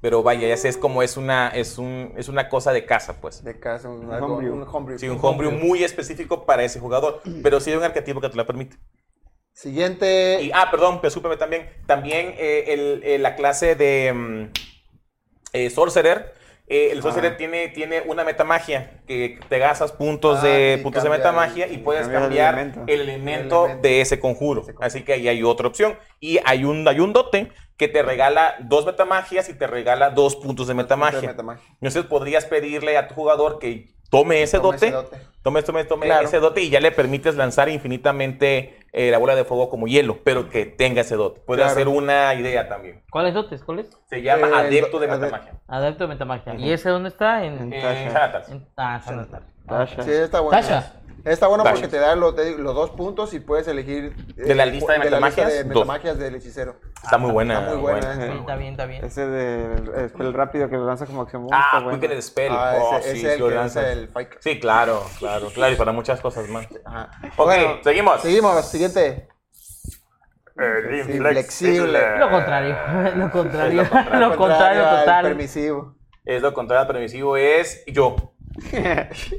Pero vaya, ya sé, es como es una, es un, es una cosa de casa, pues. De casa, un, Un algo- homebrew. un homebrew. Sí, un homebrew muy específico para ese jugador. Pero sí hay un arquetipo que te lo permite. Siguiente. Y, ah, perdón, presúpeme también. También eh, el- eh, la clase de mm, eh, Sorcerer. Eh, el Sorcerer Ah. tiene, tiene una metamagia que te gastas puntos Ah, de y puntos de metamagia el- y puedes el cambiar elemento. el elemento, El elemento. de ese conjuro. Ese conjuro. Así que ahí hay otra opción. Y hay un, hay un dote que te regala dos metamagias y te regala dos puntos de metamagia. de metamagia. Entonces podrías pedirle a tu jugador que tome ese Tome dote. ese dote. Tome, tome, tome Claro. ese dote y ya le permites lanzar infinitamente eh, la bola de fuego como hielo, pero que tenga ese dote. Puede Claro. ser una idea también. ¿Cuáles dotes? ¿Cuáles? Se llama Eh, Adepto de Metamagia. Adepto de Metamagia. ¿Y ese dónde está? En, En Eh, Tasha. En- ah. Tasha. Sí, está bueno. Tasha. Está bueno porque te da los, te digo, los dos puntos y puedes elegir. eh, De la lista de la lista metamagias, de dos. metamagias del hechicero. Está muy buena. Está muy buena. Sí, está bien, está bien. Ese del el spell rápido que lo lanza como acción bonus, Ah, está bueno. Quicken Spell. Ah, Oh, ese, sí, ese sí el hace el Fight. Sí, claro, claro, claro, y para muchas cosas más. Ajá. Ok, seguimos. Seguimos, siguiente. El Inflexible. Lo contrario. Lo contrario. Es lo contrario. Lo contrario al total. Permisivo. Es lo contrario al permisivo, es yo.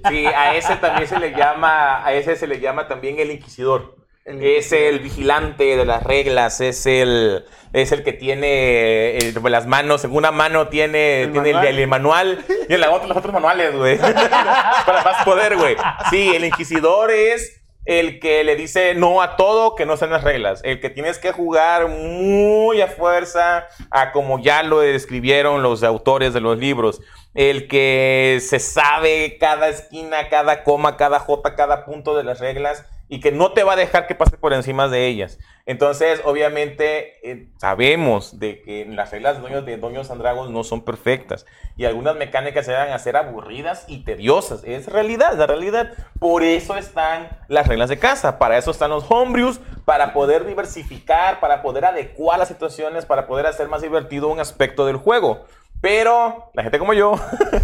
Sí, a ese también se le llama, a ese se le llama también el inquisidor. El es el vigilante de las reglas, es el, es el que tiene eh, las manos, en una mano tiene, ¿El tiene el, manual? el manual y en la otra los otros manuales, güey. Para más poder, güey. Sí, el inquisidor es el que le dice no a todo que no sean las reglas. El que tienes que jugar muy a fuerza, a como ya lo describieron los autores de los libros. El que se sabe cada esquina, cada coma, cada jota, cada punto de las reglas y que no te va a dejar que pase por encima de ellas. Entonces, obviamente, eh, sabemos de que las reglas de Doños de Doños and Dragons no son perfectas y algunas mecánicas se van a hacer aburridas y tediosas. Es realidad, la realidad. Por eso están las reglas de casa, para eso están los homebrews, para poder diversificar, para poder adecuar las situaciones, para poder hacer más divertido un aspecto del juego. Pero la gente como yo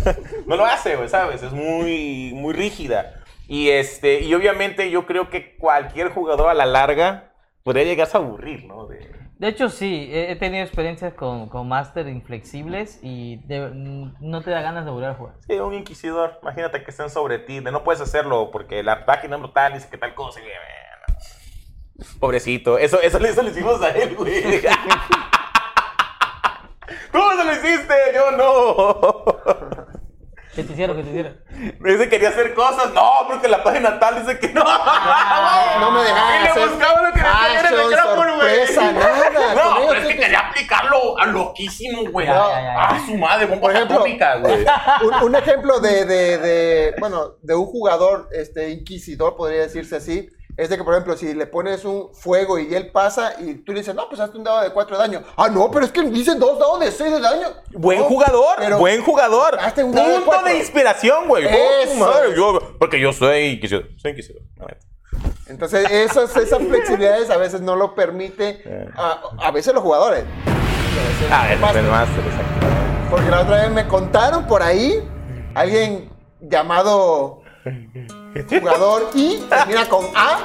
no lo hace, güey, ¿sabes? Es muy, muy rígida. Y, este, y obviamente yo creo que cualquier jugador a la larga podría llegarse a aburrir, ¿no? De- De hecho, sí, he tenido experiencias con, con Master inflexibles y de- mm, no te da ganas de volver a jugar. Sí, un inquisidor, imagínate que estén sobre ti, de no puedes hacerlo porque la página brutal dice que tal cosa. y, bueno. Pobrecito, eso, eso, eso le hicimos a él, güey. ¿Cómo se lo hiciste? Yo no. ¿Qué te hicieron? ¿Qué te hicieron? Me dice que quería hacer cosas. No, porque la página tal dice que no. No me dejaban Y le hacer buscaba lo que Ah, era el micrófono, güey. nada. No, pero es que quería aplicarlo a loquísimo, güey. Ya. Ah, su madre, bomba Por ejemplo, atómica, güey. un, un ejemplo de, de- de, bueno, de un jugador este, inquisidor, podría decirse así, es de que, por ejemplo, si le pones un fuego y él pasa y tú le dices, no, pues hazte un dado de 4 de daño. Ah, no, pero es que dicen dos dados de 6 de daño. Buen No, jugador, buen jugador. Hazte un dado de Punto de inspiración, güey. Oh, Eso. madre, yo- porque yo soy inquisidor. Soy inquisidor. Entonces, esas, esas flexibilidades a veces no lo permite a, a veces los jugadores. Ah, ese es Master. el máster, exacto. Porque la otra vez me contaron por ahí, alguien llamado jugador I, termina con A,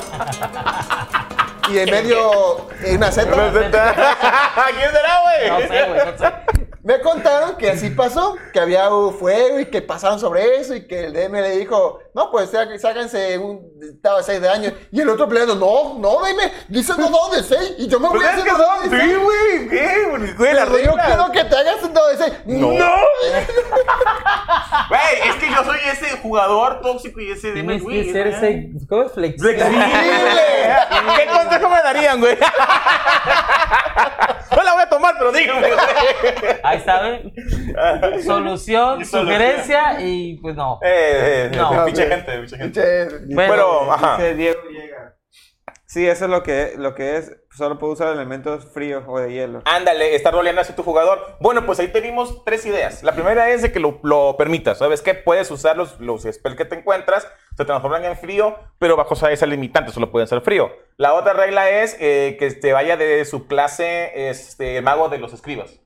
y en medio una Z. ¿Quién será, güey? No sé, güey, no sé. Me contaron que así pasó, que había fuego y que pasaron sobre eso y que el DM le dijo, no, pues sá- sáquense un de 6 de año. Y el otro peleando, no, no, DM, dice dos dados de 6 y yo me voy Pues a es hacer son, de sí, 6. güey. ¿Qué? Güey, la yo quiero que te hagas un dado de 6. No. Güey, es que yo soy ese jugador tóxico y ese Tienes güey, que ser ese. ¿Cómo es flexible? ¡Flexible! ¿Qué consejo me darían, güey? No la voy a tomar, pero díganme, sabe. Solución, sugerencia y pues no. Eh, eh, No. pinche gente. Che, Bueno, Pero, ajá. Dice Diego Villegas. Sí, eso es lo que, lo que es. Solo puedo usar elementos fríos o de hielo. Ándale, está roleando así tu jugador. Bueno, pues ahí tenemos tres ideas. La primera es de que lo, lo permitas. ¿Sabes qué? Puedes usar los, los spells que te encuentras, se transforman en frío, pero bajo esa limitante, solo pueden ser frío. La otra regla es eh, que te vaya de su clase este, mago de los escribas.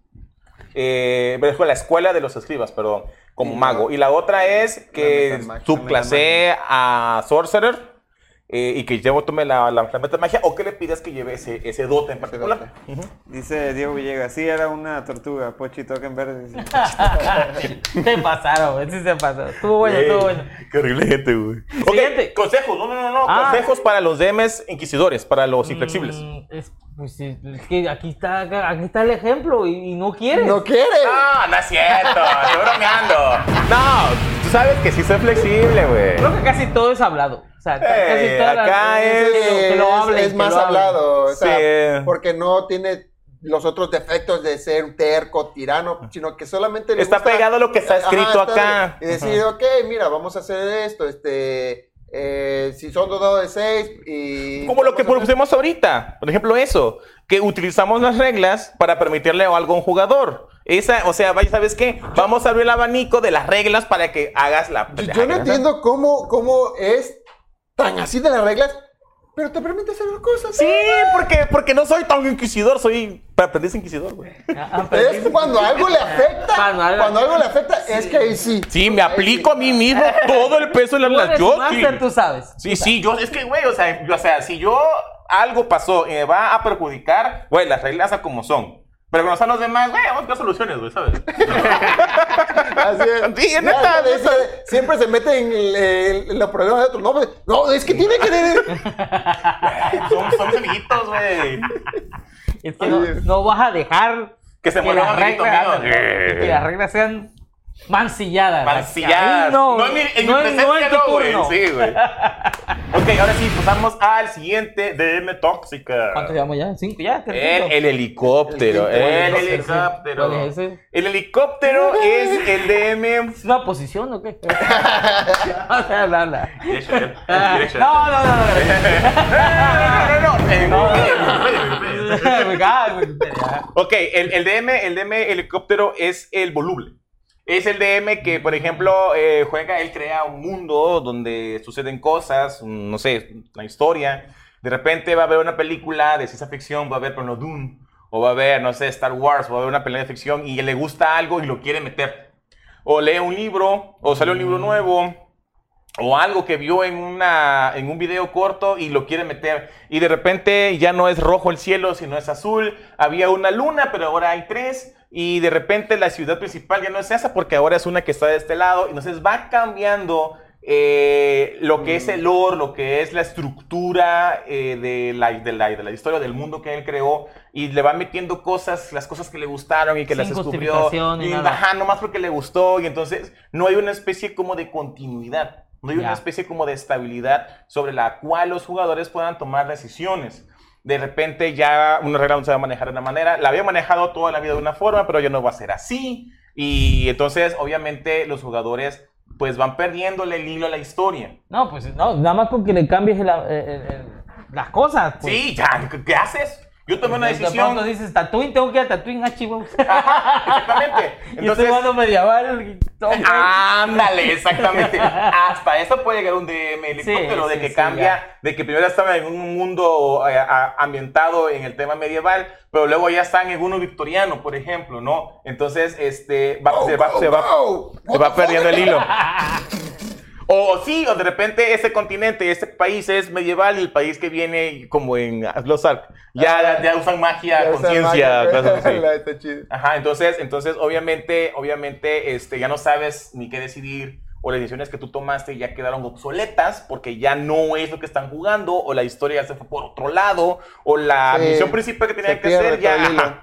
Eh, pero es la escuela de los escribas, perdón, como mago. Y la otra es que metamagia, la subclase a sorcerer. eh, y que yo tome la, la, la metamagia o que le pidas que lleve ese, ese dote en particular. Ujú. Dice Diego Villegas, sí, era una tortuga, Pochi Token Verde. dice. Se pasaron, güey. Sí se pasaron. Estuvo bueno, estuvo bueno. Qué horrible gente, güey. Ok, Siguiente. consejos. No, no, no, no. Ah. Consejos para los DMs inquisidores, para los inflexibles. Mm, es, pues, sí, es que aquí está, aquí está el ejemplo y, y no quieres. No quiere. No, no es cierto. Estoy bromeando. No, tú sabes que sí soy flexible, güey. Creo que casi todo es hablado. O sea, ca- casi las- acá es- lo- que lo es- que más lo hablado, o sea, Sí. porque no tiene los otros defectos de ser un terco, tirano, sino que solamente le Está gusta- pegado a lo que está escrito acá. Y decir, ok, mira, vamos a hacer esto, este, eh, si son dos dados de seis y... Como lo que propusimos ahorita. Por ejemplo, eso. Que utilizamos las reglas para permitirle algo a un jugador. Esa, o sea, vaya, ¿sabes qué? Vamos a abrir el abanico de las reglas para que hagas la. Yo, yo no entiendo cómo, cómo es tan así de las reglas, pero te permite hacer cosas. Sí, porque, porque no soy tan inquisidor, soy aprendiz inquisidor, güey. Ah, ah, Es cuando algo le afecta, Cuando algo- cuando algo le afecta, es que ahí sí. Sí, me aplico a mí mismo todo el peso de la yo, máster, sí. tú sabes. Sí, sí, yo, es que, güey, o sea, yo- o sea, si yo algo pasó y me va a perjudicar, güey, las reglas a como son. Pero cuando están los demás, güey, vamos a buscar soluciones, güey, ¿sabes? Así es. Sí, es neta, de ese- siempre se mete en, el- en los problemas de otros. No, pues, no, es que tiene que tener. somos, somos amiguitos, güey. Es que no, no vas a dejar Que se mueva las reglas- que las reglas sean mancilladas. Mancilladas. Ahí No, en mi, en no, mi en- no en presencia tu no, güey. Sí, güey. ok, ahora sí, pasamos al siguiente DM tóxica. ¿Cuántos llevamos ya? ¿Cinco ya? El, el helicóptero. El El, helicóptero. ¿Cuál es ese? El helicóptero es el DM. ¿Es una posición o qué? o sea, habla, habla. Direction, Ah, direction. No, no, no, no. no, no, no, no. Eh, No, no. Ok, el, el DM, el DM helicóptero es el voluble. Es el DM que, por ejemplo, eh, juega, él crea un mundo donde suceden cosas, no sé, la historia. De repente va a haber una película de ciencia ficción, va a haber, por ejemplo, Dune, o va a haber, no sé, Star Wars, o va a haber una película de ficción y le gusta algo y lo quiere meter. O lee un libro, o sale un libro nuevo, o algo que vio en, una, en un video corto y lo quiere meter. Y de repente ya no es rojo el cielo, sino es azul. Había una luna, pero ahora hay tres. Y de repente la ciudad principal ya no es esa, porque ahora es una que está de este lado. Y entonces va cambiando eh, lo que es el lore, lo que es la estructura eh, de, la, de, la, de la historia del mundo que él creó. Y le va metiendo cosas, las cosas que le gustaron y que Sin las descubrió. Y, nada. ajá, nomás porque le gustó. Y entonces no hay una especie como de continuidad. No hay una especie como de estabilidad sobre la cual los jugadores puedan tomar decisiones. De repente ya una regla no se va a manejar de una manera. La había manejado toda la vida de una forma, pero ya no va a ser así. Y entonces, obviamente, los jugadores pues van perdiéndole el hilo a la historia. No, pues no, nada más con que le cambies eh, eh, eh, las cosas. Pues. Sí, ya, ¿qué, qué haces? Yo tomé una De decisión. pronto dices, Tatooine, tengo que ir a Tatooine, ah, Chihuahua. Exactamente. estoy Entonces, jugando medieval. y todo, pues. Ándale, exactamente. Hasta eso puede llegar un DM helicóptero Sí, de sí, que sí, cambia, ya. de que primero estaba en un mundo eh, ambientado en el tema medieval, pero luego ya están en uno victoriano, por ejemplo, ¿no? Entonces, este, va- se va, se va, Oh, se va perdiendo el hilo. O sí, o de repente ese continente, ese país es medieval y el país que viene como en Lost Ark, ya, ya usan magia, conciencia, cosas así. Ajá, entonces, entonces obviamente, obviamente, este, ya no sabes ni qué decidir o las decisiones que tú tomaste ya quedaron obsoletas porque ya no es lo que están jugando o la historia ya se fue por otro lado o la Sí, misión principal que tenía que hacer ya. todo el hilo. ajá.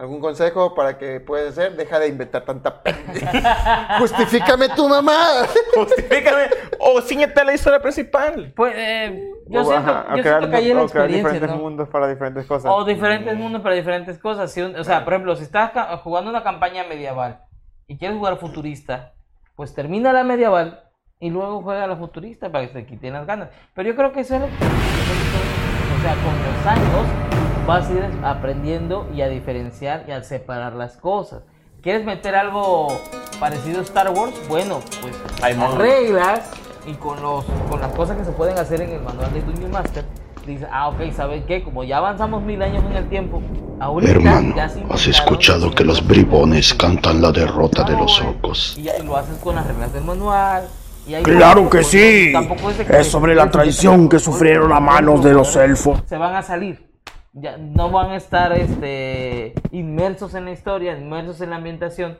¿Algún consejo para que puedes hacer? Deja de inventar tanta pendeja. Justifícame tu mamá. Justifícame o ciñete a la historia principal. Pues eh, yo O, siento, ajá, yo crear, siento que o crear experiencia, diferentes ¿no? mundos para diferentes cosas. O diferentes mundos para diferentes cosas. Si un- o sea, por ejemplo, si estás jugando una campaña medieval y quieres jugar futurista, pues termina la medieval y luego juega a la futurista para que se quiten las ganas. Pero yo creo que eso es lo que... O sea, con los años vas a ir aprendiendo y a diferenciar y a separar las cosas. ¿Quieres meter algo parecido a Star Wars? Bueno, pues Hay reglas y con, los, con las cosas que se pueden hacer en el manual de Dungeon Master, dice, ah, ok, ¿saben qué? Como ya avanzamos mil años en el tiempo, ahorita Hermano, ya se ¿has escuchado que los bribones cantan la derrota de los orcos? Y, y lo haces con las reglas del manual. y ahí Claro que sí. tampoco es de que- Es sobre la traición que sufrieron a manos de los elfos. Se van a salir. Ya no van a estar este, inmersos en la historia, inmersos en la ambientación.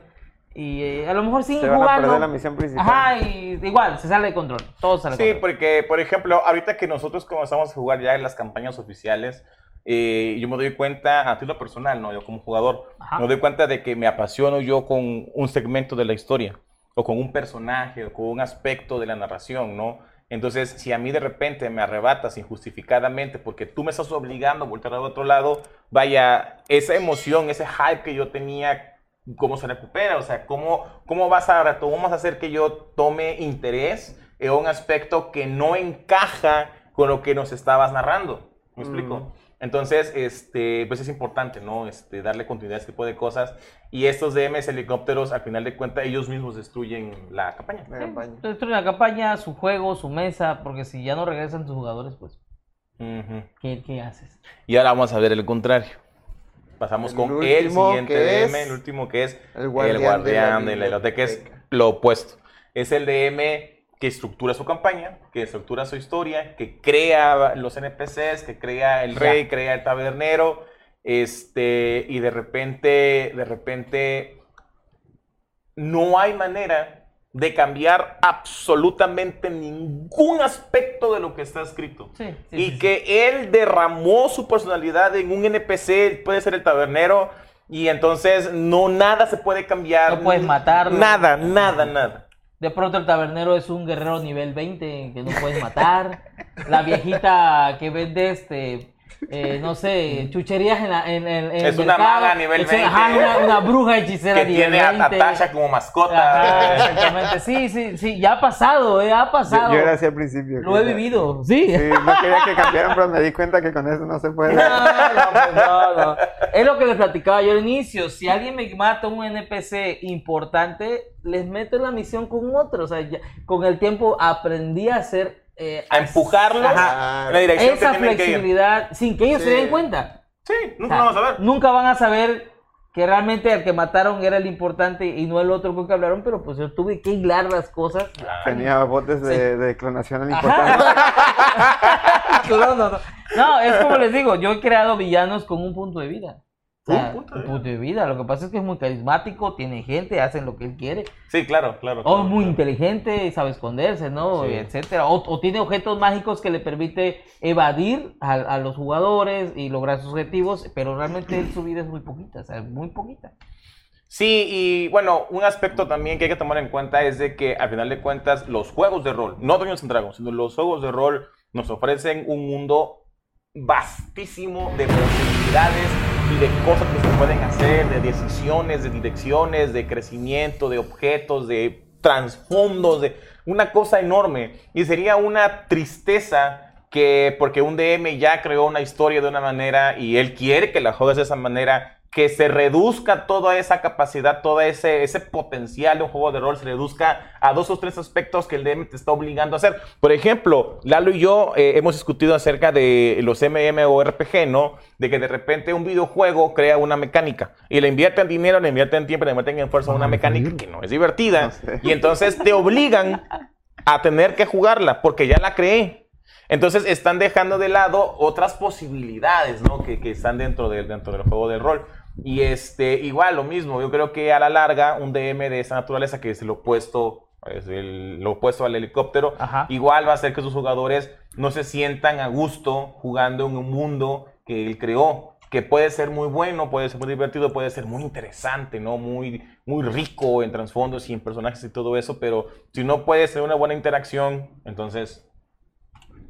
Y eh, a lo mejor siguen Se van a perder la misión principal. Ajá, y igual, se sale de control. Todo sale Sí, control. porque, por ejemplo, ahorita que nosotros comenzamos a jugar ya en las campañas oficiales, eh, yo me doy cuenta, a título personal, ¿no? Yo como jugador, Ajá. me doy cuenta de que me apasiono yo con un segmento de la historia, o con un personaje, o con un aspecto de la narración, ¿no? Entonces, si a mí de repente me arrebatas injustificadamente porque tú me estás obligando a voltear al otro lado, vaya, esa emoción, ese hype que yo tenía, ¿cómo se recupera? O sea, ¿cómo, cómo vas a, cómo vas a hacer que yo tome interés en un aspecto que no encaja con lo que nos estabas narrando? ¿Me explico? Entonces, este, pues es importante, ¿no? Este, darle continuidad a este tipo de cosas. Y estos DMs helicópteros, al final de cuentas, ellos mismos destruyen la campaña. La campaña. Destruyen la campaña, su juego, su mesa, porque si ya no regresan tus jugadores, pues. ¿qué, qué haces? Y ahora vamos a ver el contrario. Pasamos El con el siguiente que DM, es el último que es el el guardián guardián, de la biblioteca, es biblioteca. lo opuesto. Es el DM que estructura su campaña, que estructura su historia, que crea los NPCs, que crea el Ya. rey, crea el tabernero, este, y de repente, de repente, no hay manera de cambiar absolutamente ningún aspecto de lo que está escrito. Sí, sí, y sí. que él derramó su personalidad en un NPC, puede ser el tabernero, y entonces no nada se puede cambiar. No puedes matarlo. Nada, nada, nada. De pronto el tabernero es un guerrero nivel 20 que no puedes matar. La viejita que vende este, eh, no sé, chucherías en, la, en, en- en Es el una mercado. maga nivel Es una- ajá, 20. una, una bruja hechicera Que nivel tiene a 20. Natasha como mascota. Ajá, exactamente. Sí, sí, sí, ya ha pasado, eh, ha pasado. yo era así al principio. Lo he vivido, sí. Sí, no quería que cambiaran, pero me di cuenta que con eso no se puede. No, no, pues no, no. Es lo que les platicaba yo al inicio. Si alguien me mata un NPC importante, les meto en la misión con otro. O sea, ya- con el tiempo aprendí a hacer. Eh, A empujarlo Ajá. en la dirección esa que tienen que ir. flexibilidad sin que ellos se Sí. den cuenta. Sí, O nunca sea, vamos a ver. Nunca van a saber que realmente el que mataron era el importante y no el otro con que hablaron, pero pues yo tuve que hilar las cosas. Tenía botes de, de clonación al importante. no, no, no. No, es como les digo, yo he creado villanos con un punto de vida. O sea, Un punto de un punto de vida. Lo que pasa es que es muy carismático, tiene gente, hacen lo que él quiere. Sí, claro, claro. O claro, es muy claro. inteligente, sabe esconderse, ¿no? Sí. Etcétera. O, o tiene objetos mágicos que le permite evadir a, a los jugadores y lograr sus objetivos, pero realmente su vida es muy poquita, o sea, muy poquita. Sí, y bueno, un aspecto también que hay que tomar en cuenta es de que al final de cuentas los juegos de rol, no Dungeons and Dragons, sino los juegos de rol nos ofrecen un mundo vastísimo de posibilidades de cosas que se pueden hacer, de decisiones, de direcciones, de crecimiento, de objetos, de trasfondos, de una cosa enorme. Y sería una tristeza que porque un DM ya creó una historia de una manera y él quiere que la juegues de esa manera, que se reduzca toda esa capacidad, todo ese, ese potencial de un juego de rol, se reduzca a dos o tres aspectos que el DM te está obligando a hacer. Por ejemplo, Lalo y yo eh, hemos discutido acerca de los MMORPG, ¿no? De que de repente un videojuego crea una mecánica y le invierten dinero, le invierten tiempo, le meten en fuerza a una mecánica que no es divertida No sé. y entonces te obligan a tener que jugarla porque ya la creé. Entonces están dejando de lado otras posibilidades, ¿no? Que, que están dentro, de- dentro del juego de rol. Y este, igual lo mismo, yo creo que a la larga un DM de esa naturaleza, que es lo opuesto, es el- lo opuesto al helicóptero, Ajá. igual va a hacer que sus jugadores no se sientan a gusto jugando en un mundo que él creó, que puede ser muy bueno, puede ser muy divertido, puede ser muy interesante, ¿no? Muy, muy rico en trasfondos y en personajes y todo eso, pero si no puede ser una buena interacción, entonces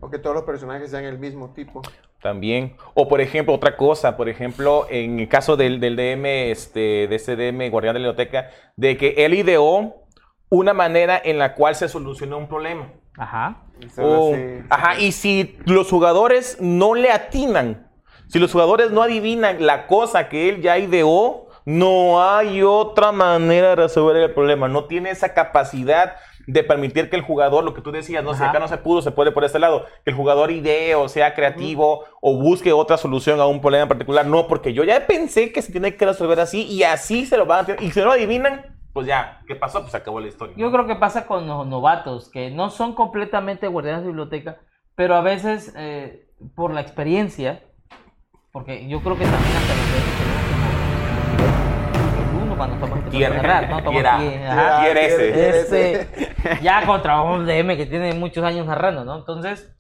O que todos los personajes sean el mismo tipo. También. O por ejemplo, otra cosa, por ejemplo, en el caso del, del DM, este, de ese DM Guardián de la Biblioteca, de que él ideó una manera en la cual se soluciona un problema. Ajá. O- ajá, y si los jugadores no le atinan, si los jugadores no adivinan la cosa que él ya ideó, no hay otra manera de resolver el problema. No tiene esa capacidad de permitir que el jugador, lo que tú decías, no sé, Ajá. acá no se pudo, se puede por este lado, que el jugador idee o sea creativo o busque otra solución a un problema en particular. No, porque yo ya pensé que se tiene que resolver así y así se lo van a hacer. Y si no lo adivinan, pues ya, ¿qué pasó? Pues acabó la historia. Yo creo que pasa con los novatos, que no son completamente guardianes de biblioteca, pero a veces eh, por la experiencia, porque yo creo que también hasta los cuando Tiene. narrar, ¿no? Ajá. Tiera ese. Este, ya contra un DM que tiene muchos años narrando, ¿no? Entonces,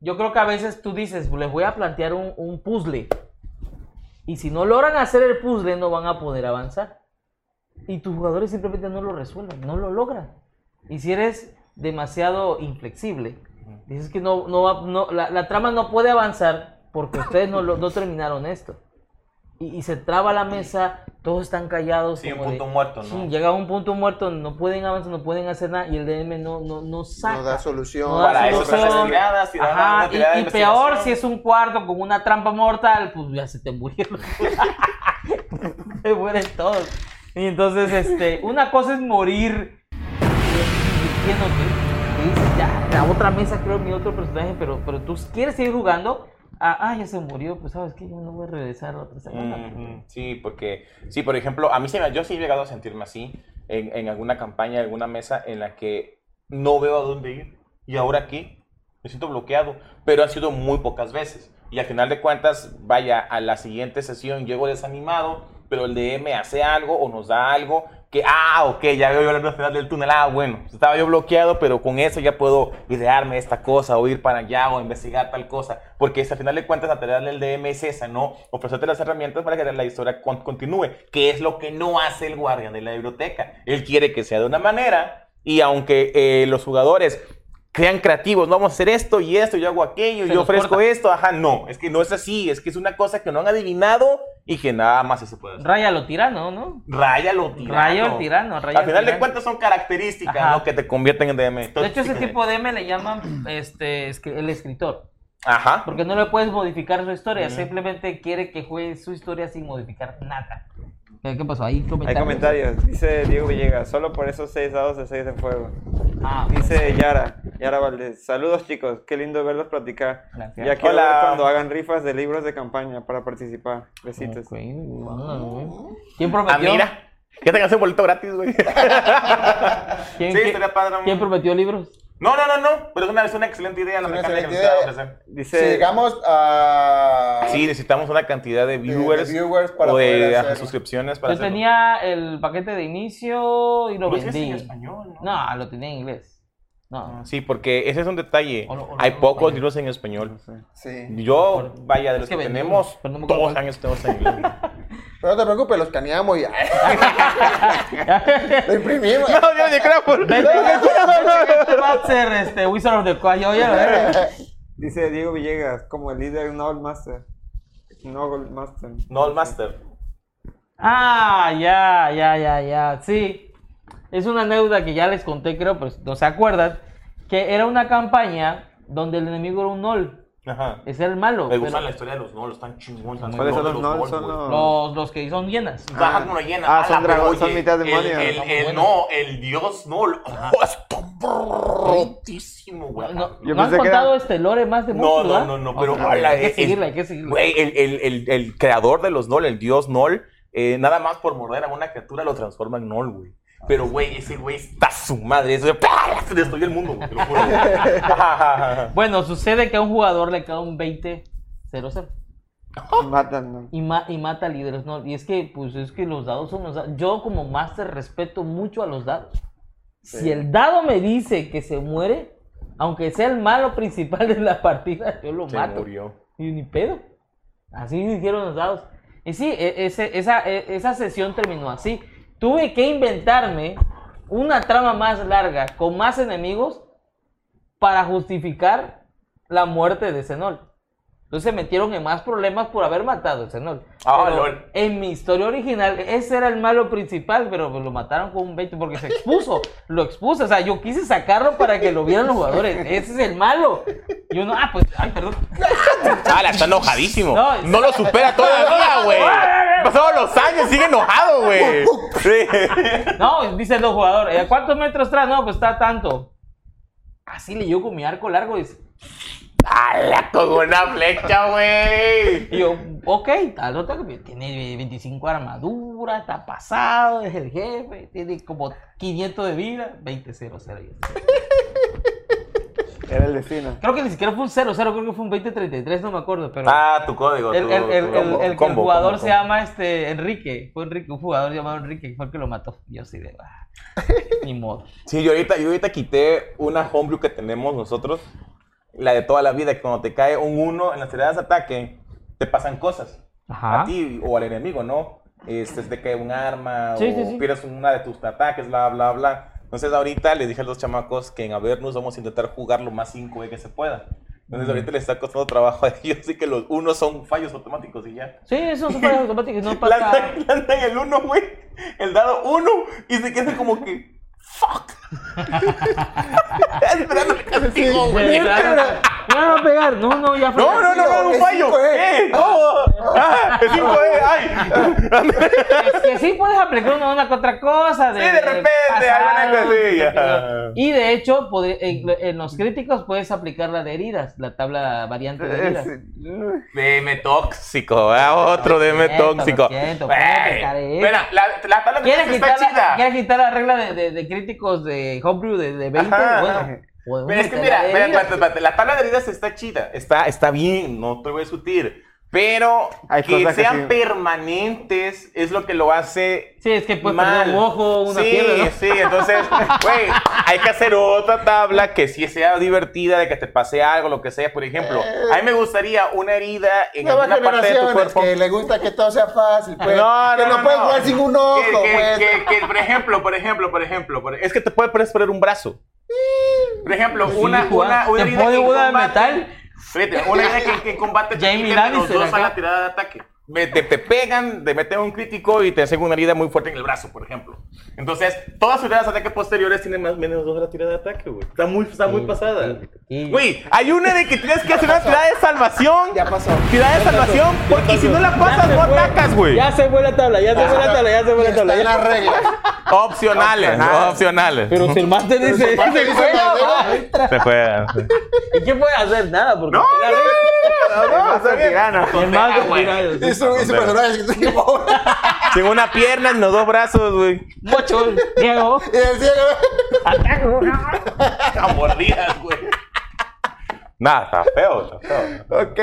yo creo que a veces tú dices, les voy a plantear un, un puzzle. Y si no logran hacer el puzzle, no van a poder avanzar. Y tus jugadores simplemente no lo resuelven, no lo logran. Y si eres demasiado inflexible, dices que no, no, va- no la, la trama no puede avanzar porque ustedes no, lo- no terminaron esto. Y, y se traba la mesa, todos están callados. Sí, un como de- punto muerto, ¿no? Sí, llega a un punto muerto, no pueden avanzar, no pueden hacer nada y el DM no, no, no saca. No da solución. No da Para eso solución. tiradas, tirar Ajá, una tirada de y, y peor si es un cuarto con una trampa mortal, pues ya se te murieron. se mueren todos. Y entonces, este, una cosa es morir dices, ya, la otra mesa creo mi otro personaje, pero, pero tú quieres seguir jugando. Ah, ah, ya se murió, pues sabes que yo no voy a regresar la otra semana. Sí, porque, sí, por ejemplo, a mí se me, yo sí he llegado a sentirme así en, en alguna campaña, en alguna mesa en la que no veo a dónde ir. Y ahora aquí me siento bloqueado, pero han sido muy pocas veces. Y al final de cuentas, vaya, a la siguiente sesión llego desanimado, pero el DM hace algo o nos da algo que, ah, ok, ya veo yo la final del túnel, ah, bueno, estaba yo bloqueado, pero con eso ya puedo idearme esta cosa o ir para allá o investigar tal cosa, porque es, al final de cuentas la tarea del DM es esa, ¿no? Ofrecerte las herramientas para que la historia con- continúe, que es lo que no hace el guardián de la biblioteca. Él quiere que sea de una manera y aunque eh, los jugadores crean creativos, no vamos a hacer esto y esto, yo hago aquello, Se yo ofrezco corta. esto, ajá, no, es que no es así, es que es una cosa que no han adivinado y que nada más eso puede hacer. Raya lo tirano, ¿no? Raya lo tirano. Rayo el tirano, raya Al final de cuentas son características Ajá. ¿no? que te convierten en DM. De Entonces, hecho, ese sí, tipo de M le llaman este, el escritor. Ajá. Porque no le puedes modificar su historia, simplemente quiere que juegue su historia sin modificar nada. ¿Qué qué pasó? Ahí Hay comentarios. comentarios. Dice Diego Villegas, solo por esos seis dados de seis de fuego. Ah, Dice Yara, Yara Valdés. Saludos chicos, qué lindo verlos platicar. Gracias. Ya quiero Hola. ver cuando hagan rifas de libros de campaña para participar. Besitos. ¿Quién prometió? Ah, mira. Que tengas un boleto gratis, güey. ¿Quién, Sí, estaría padre, quién prometió libros? No, no, no, no. Pero es una, es una excelente idea la Es mecánica que de idea. ofrecer. Dice, Si llegamos a. Sí, necesitamos una cantidad de de viewers, viewers para o de hacerlo. suscripciones para Yo hacerlo. tenía el paquete de inicio y lo vendí. en español, ¿no? No, lo tenía en inglés. No. Sí, porque ese es un detalle. O lo- o lo- Hay o pocos español. libros en español. Sí. Yo, vaya, de Es los que tenemos, no todos años tenemos en inglés. Pero no te preocupes, los caneamos y. Lo imprimimos. no, yo ni creo por... Vete, vete, este va a ser este Wizard of the Coast. Oye, a ver. dice Diego Villegas, como el líder Novel Master. Novel Master. No, el Master. Ah, ya, ya, ya, ya. Sí. Es una anécdota que ya les conté, creo, pero no se acuerdan. Que era una campaña donde el enemigo era un Nol. Ajá. Ese era el malo. Me pero gusta la historia de los nolos, están chingones. ¿Cuáles son los? Son los- Los, los que son llenas. Bajan una llena. Ah, ala, son dragón- son mitad el- demonios. El, el- buenos. no, el dios Nol. Oh, está rotísimo, güey. No, Yo ¿no han era- contado este lore más de No, monstruos, no, ¿verdad? no, no, pero hay que seguirla, hay que seguirla. Güey, el, el, el, el creador de los Nol, el dios Nol, eh, nada más por morder a una criatura lo transforma en Nol, güey. Pero, güey, ese güey está su madre. Eso ¡pah! se destruyó el mundo, güey, te lo juro. Bueno, sucede que a un jugador le cae un 20-0-0 Y matan, ¿no? y, ma- y mata líderes, ¿no? Y es que, pues, es que los dados son los dados. Yo como máster respeto mucho a los dados. Si el dado me dice que se muere, aunque sea el malo principal de la partida, yo lo Se mato. murió. Y ni pedo. Así dijeron los dados. Y sí, e- ese- esa, e- esa sesión terminó así. Tuve que inventarme una trama más larga, con más enemigos, para justificar la muerte de Zenol. Entonces se metieron en más problemas por haber matado a Xenol. Ah, lol. En mi historia original, ese era el malo principal, pero lo mataron con un 20 porque se expuso. lo expuso. O sea, yo quise sacarlo para que lo vieran los jugadores. Ese es el malo. Y uno, ah, pues, ay, perdón. Ah, está enojadísimo. No, No, lo supera todavía, güey. Pasaron los años, sigue enojado, güey. Sí. No, dice el jugador, ¿a cuántos metros trae? No, pues está tanto. Así le yo con mi arco largo. Dice, ¡Hala, con una flecha, güey! Y yo, ok, tal, otra tiene 25 armadura, está pasado, es el jefe, tiene como 500 de vida, 20-0-0. Era el destino. Creo que ni siquiera fue un 0-0, creo que fue un 20-33, no me acuerdo, pero Ah, tu código. el, tu- el, el, tu el- combo, el que combo, el jugador combo, se llama este Enrique, fue Enrique, un jugador llamado Enrique, fue el que lo mató. Yo sí de, ni modo. Sí, yo ahorita, yo ahorita quité una homebrew que tenemos nosotros, la de toda la vida, que cuando te cae un 1 en las tiradas de ataque, te pasan cosas. Ajá. A ti o al enemigo, ¿no? Este, te cae un arma Sí, o sí, sí. pierdes una de tus ataques, bla, bla, bla. Entonces ahorita les dije a los chamacos que en Avernus vamos a intentar jugar lo más 5 que se pueda. Entonces ahorita les está costando trabajo a ellos, así que los unos son fallos automáticos y ya. Sí, eso son fallas automáticas, no pasa. Lanzan, lanzan el 1, güey. El dado 1 y se quedan como que. ¡Fuck! Esperando el castigo, Sí, güey. No va a pegar, no, no, ya fue. No, no, no, no, un fallo. 5E. ¿Qué? No. Ah, es 5E. ¡Ay! Es que sí puedes aplicar una, una que otra cosa. Sí, de repente, alguna cosilla. Y de hecho, en, los críticos puedes aplicar la de heridas, la tabla variante de heridas. DM tóxico, ah, otro siento, tóxico. Mira, la, la tabla de ¿Quieres heridas quitar, está la, chida. ¿Quieres quitar la regla de, de- de críticos de Homebrew de, de 20? Ajá. Bueno, Pero es que mira, espérate, la tabla de heridas está chida, está, está bien, no te voy a discutir. Pero Hay que cosas que sean sí. permanentes es lo que lo hace Sí, es que puedes mal. perder un ojo, una sí, pierna. ¿no? Sí, entonces, güey, hay que hacer otra tabla que sí sea divertida, de que te pase algo, lo que sea. Por ejemplo, a mí me gustaría una herida en alguna parte de tu cuerpo. que le gusta que todo sea fácil, pues. No, que no, no, no, puedes no. jugar sin un ojo, que, que- pues. que- que, por ejemplo, por ejemplo, por ejemplo, por- es que te puede puedes perder un brazo. Por ejemplo, Sí, una, una, una ¿Te herida pone en una de combate- metal? Fíjate, una herida que, que en combate te Jamie quitan los Lannister dos a acá. la tirada de ataque. Me- Te, te pegan, te meten un crítico y te hacen una herida muy fuerte en el brazo, por ejemplo. Entonces, todas sus tiradas de ataque posteriores tienen más menos dos de la tirada de ataque, güey. Está muy, está muy Sí, pasada. sí, sí. Güey, hay una de que tienes que hacer una tirada de salvación. Ya pasó. Tirada de salvación, porque si no la pasas, no atacas, güey. Ya se fue la tabla, ya se fue la tabla, ya se fue la tabla. ya- las reglas. Opcionales, no opcionales. Pero si el máster dice, el máster se dice juega, Se fue. ¿Y qué puede hacer? Nada, porque No, la no, su, y su personaje es que Sin una pierna, los dos brazos, güey. Mocho, Diego, Y el ciego. ataco. A mordidas, güey. Nada, está feo, está feo. Ok,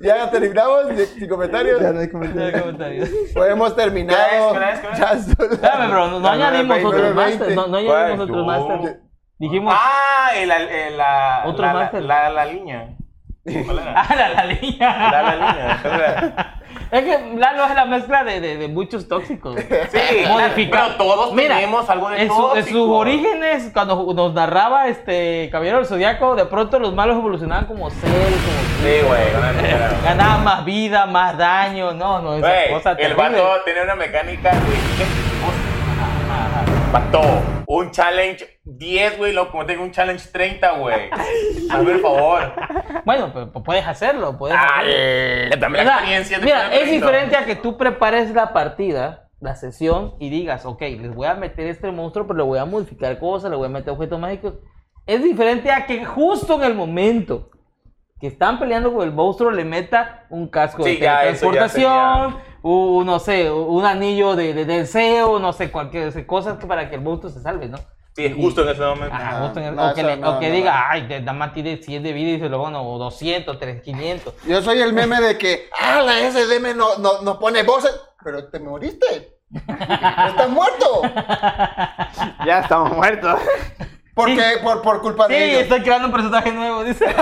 ya terminamos sin comentarios. Ya no hay comentarios. comentarios. Pues hemos terminado. ¿Qué es? ¿Qué es? ¿Qué es? Ya son Espérame, pero no, no añadimos 9:20. otros máster, no, no añadimos otros No. máster. Dijimos, Ah, el, el, la, Otro la, la, la, la línea. ¿Cuál era? ah, la, la línea. La, la línea. Es que Lalo es la mezcla de, de, de muchos tóxicos. Sí, Modificado. pero todos Mira, tenemos algo de en, su- en sus orígenes, cuando nos narraba este Caballero del Zodiaco, de pronto los malos evolucionaban como Cell, como Sí, güey. ganaban más vida, más daño. No, no, esa Güey, cosa el terrible. vato tenía una mecánica, güey. Vato, un challenge 10, güey, lo convertí en un challenge 30, güey. Hazme el favor. Bueno, pero pues puedes hacerlo, puedes. Dale, dame O la sea, experiencia. de mira, es diferente a que tú prepares la partida, la sesión, y digas, ok, les voy a meter este monstruo, pero le voy a modificar cosas, le voy a meter objetos mágicos. Es diferente a que justo en el momento que están peleando con el monstruo le meta un casco de Sí, ya teletransportación, un, no sé, un anillo de, de deseo, no sé, cualquier cosa para que el monstruo se salve, ¿no? Sí, justo en ese momento. Ajá, justo en el- no, o que, eso le- no, o que no, diga, ay, nada más tiene 100 de vida y se lo van, o 200, 300, 500. Yo soy el meme de que, ah, la SDM no, no, nos pone voces, pero te moriste. Estás muerto. Ya estamos muertos. Porque, por, por culpa Sí, de ellos. estoy creando un personaje nuevo, dice.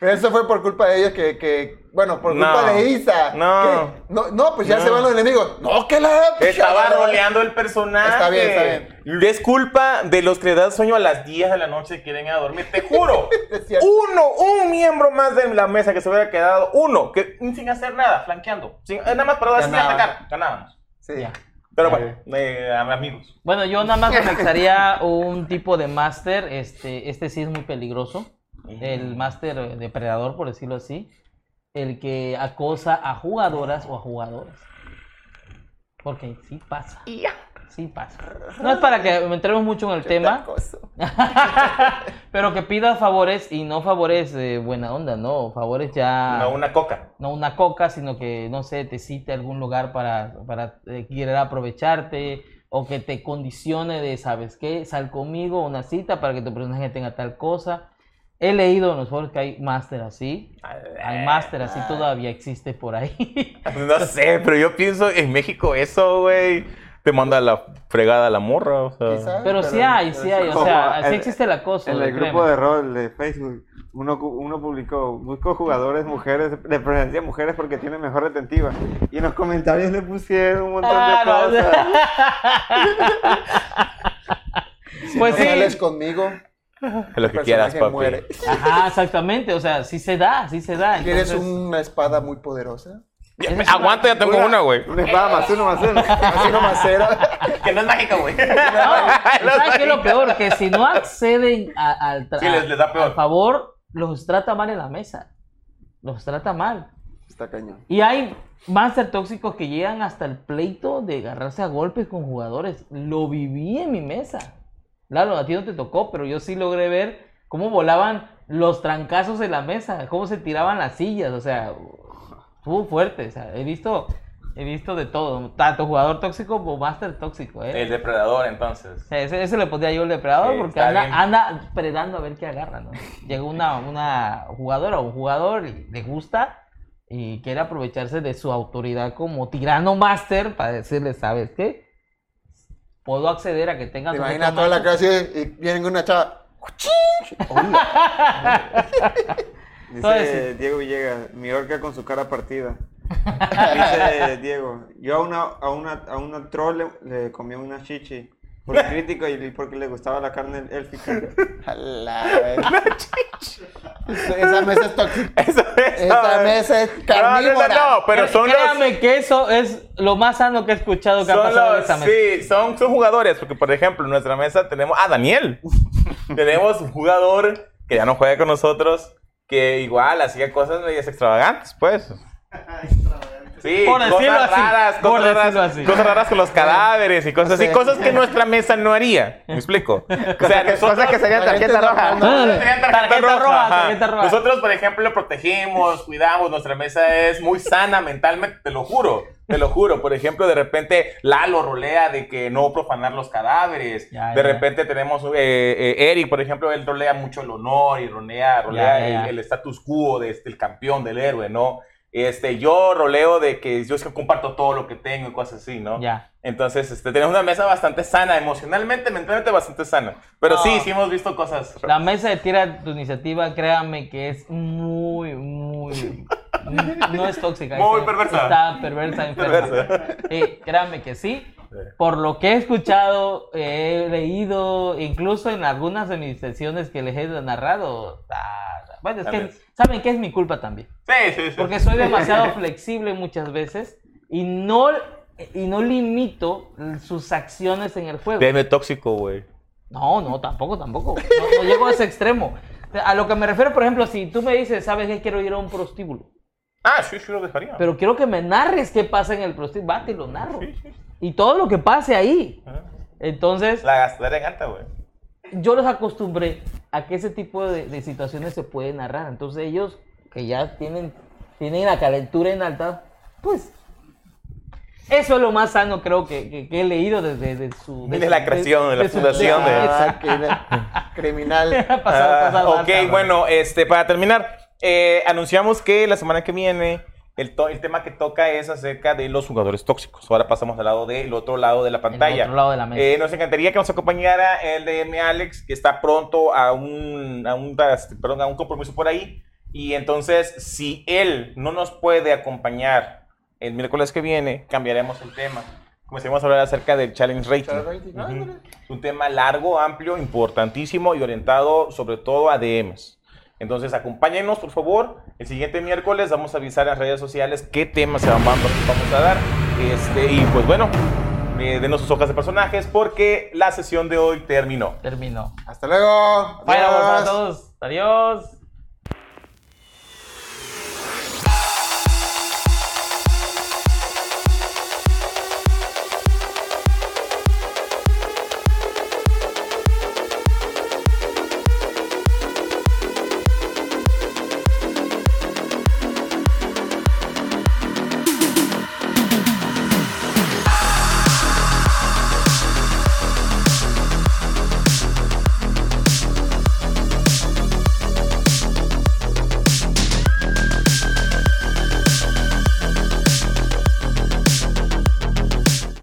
Pero eso fue por culpa de ellos que, que bueno, por culpa No. de Isa. No. que- no, no, pues ya No. se van los enemigos. No, que la... Estaba roleando el personaje. Está bien, está bien. Es culpa de los que le dan sueño a las 10 de la noche y quieren ir a dormir. Te juro. Uno, un miembro más de la mesa que se hubiera quedado. Uno, que sin hacer nada, flanqueando. Sin, nada más para así Ganaban. atacar. Ganábamos. Sí. Ya. Pero bueno, eh, amigos. Bueno, yo nada más anexaría un tipo de máster, este, este sí es muy peligroso, el máster depredador, por decirlo así, el que acosa a jugadoras o a jugadores. Porque sí pasa. Sí pasa. No es para que entremos mucho en el tema, pero que pidas favores y no favores de buena onda, no, favores ya... No, una coca. no una coca, sino que, no sé, te cite a algún lugar para, para eh, querer aprovecharte o que te condicione de, ¿sabes qué? Sal conmigo, una cita para que tu personaje tenga tal cosa. He leído en los foros que hay máster así. Hay máster así, todavía existe por ahí. No sé, pero yo pienso en México eso, güey. Te manda a la fregada a la morra. O sea. Quizá, Pero sí hay, sí hay, o sea, sí existe el acoso. En el créeme. grupo de rol de Facebook, uno, uno publicó, busco jugadores mujeres, de preferencia mujeres porque tienen mejor retentiva. Y en los comentarios le pusieron un montón Ah, de no, cosas. Pues no sí. sales conmigo, lo que quieras, papi. muere. Ajá, exactamente, o sea, sí se da, sí se da. ¿Quieres entonces- una espada muy poderosa? Ya, Aguanta, ya tengo una, güey. Una espada más uno más uno. Así nomás cero. Que no es mágica, güey. No, ¿sabes qué es lo peor? Que si no acceden a- al, Sí, les- les da peor. al favor, los trata mal en la mesa. Los trata mal. Está cañón. Y hay máster tóxicos que llegan hasta el pleito de agarrarse a golpes con jugadores. Lo viví en mi mesa. Claro, a ti no te tocó, pero yo sí logré ver cómo volaban los trancazos en la mesa, cómo se tiraban las sillas, o sea, estuvo fuerte. O sea, he visto, he visto de todo, tanto jugador tóxico como máster tóxico, ¿eh? El depredador, entonces. Ese, ese le pondría yo el depredador Sí, porque anda, anda predando a ver qué agarra, ¿no? Llega una, una jugadora o un jugador y le gusta y quiere aprovecharse de su autoridad como tirano máster para decirle, ¿sabes qué? Puedo acceder a que tengas Te imaginas toda la máster". clase y viene una chava. Dice Diego Villegas, mi orca con su cara partida. Dice Diego, yo a una, a una, a una troll le, le comí una chichi por crítico y porque le gustaba la carne élfica. A la vez. Esa mesa es tóxica. Eso es. Esa mesa es No, no, carnívora. no, no, pero son los. Créame que eso es lo más sano que he escuchado que ha Son pasado en los, esta mesa. sí, son, son jugadores, porque por ejemplo en nuestra mesa tenemos a Daniel. tenemos un jugador que ya no juega con nosotros, que igual hacía cosas medias extravagantes, pues. Sí, Por decirlo cosas así, raras, por cosas raras, decirlo así. cosas raras con los cadáveres y cosas así, Sí. cosas que nuestra mesa no haría. ¿Me explico? O sea, nosotros, Cosas que serían tarjeta roja. roja, ajá. tarjeta roja. Nosotros, por ejemplo, protegemos, cuidamos, nuestra mesa es muy sana mentalmente, te lo juro, te lo juro. Por ejemplo, de repente Lalo rolea de que no profanar los cadáveres. Ya, de ya. repente tenemos eh, eh, Eric, por ejemplo, él rolea mucho el honor y rolea, rolea Ya, ya, ya. el, el status quo de este, el campeón, del héroe, ¿no? Este, yo roleo de que yo es que comparto todo lo que tengo y cosas así, ¿no? Ya. Entonces, este, tenemos una mesa bastante sana, emocionalmente, mentalmente bastante sana. Pero No. sí, sí hemos visto cosas. La mesa de tira tu iniciativa, créame que es muy, muy. No es tóxica. Muy es- perversa. Está perversa, enferma. Perversa. Créame que sí. Por lo que he escuchado, he leído, incluso en algunas de mis sesiones que les he narrado. ah, bueno, es que saben que es mi culpa también. Sí, sí, sí. Porque soy demasiado flexible muchas veces y no, y no limito sus acciones en el juego. Deme tóxico, güey. No, no, tampoco, tampoco. No, no llego a ese extremo. A lo que me refiero, por ejemplo, si tú me dices, ¿sabes qué? Quiero ir a un prostíbulo. Ah, sí, sí lo dejaría. Pero quiero que me narres qué pasa en el prostíbulo. Va, te lo narro. Y todo lo que pase ahí. Entonces, La gastaré en alta, güey. yo los acostumbré a que ese tipo de, de situaciones se pueden narrar. Entonces ellos, que ya tienen, tienen la calentura en alta, pues... Eso es lo más sano, creo, que, que- que he leído desde de su... De la creación, de la fundación de- Ah, que era criminal. pasado, Ah, ok, bueno, este, para terminar, eh, anunciamos que la semana que viene el, to- el tema que toca es acerca de los jugadores tóxicos. Ahora pasamos al lado del otro lado de la pantalla. otro lado de la mesa. Eh, nos encantaría que nos acompañara el DM Alex, que está pronto a un, a un, perdón, a un compromiso por ahí. Y entonces, si él no nos puede acompañar el miércoles que viene, cambiaremos el tema. Comencemos a hablar acerca del Challenge Rating. Challenge rating, Ujú. ándale. Un tema largo, amplio, importantísimo y orientado sobre todo a DMs. Entonces, acompáñenos, por favor. El siguiente miércoles vamos a avisar en las redes sociales qué temas se van, vamos vamos a dar. Este, y pues bueno, eh, denos sus hojas de personajes porque la sesión de hoy terminó. Terminó. Hasta luego. Vaya, Adiós. para todos. Adiós.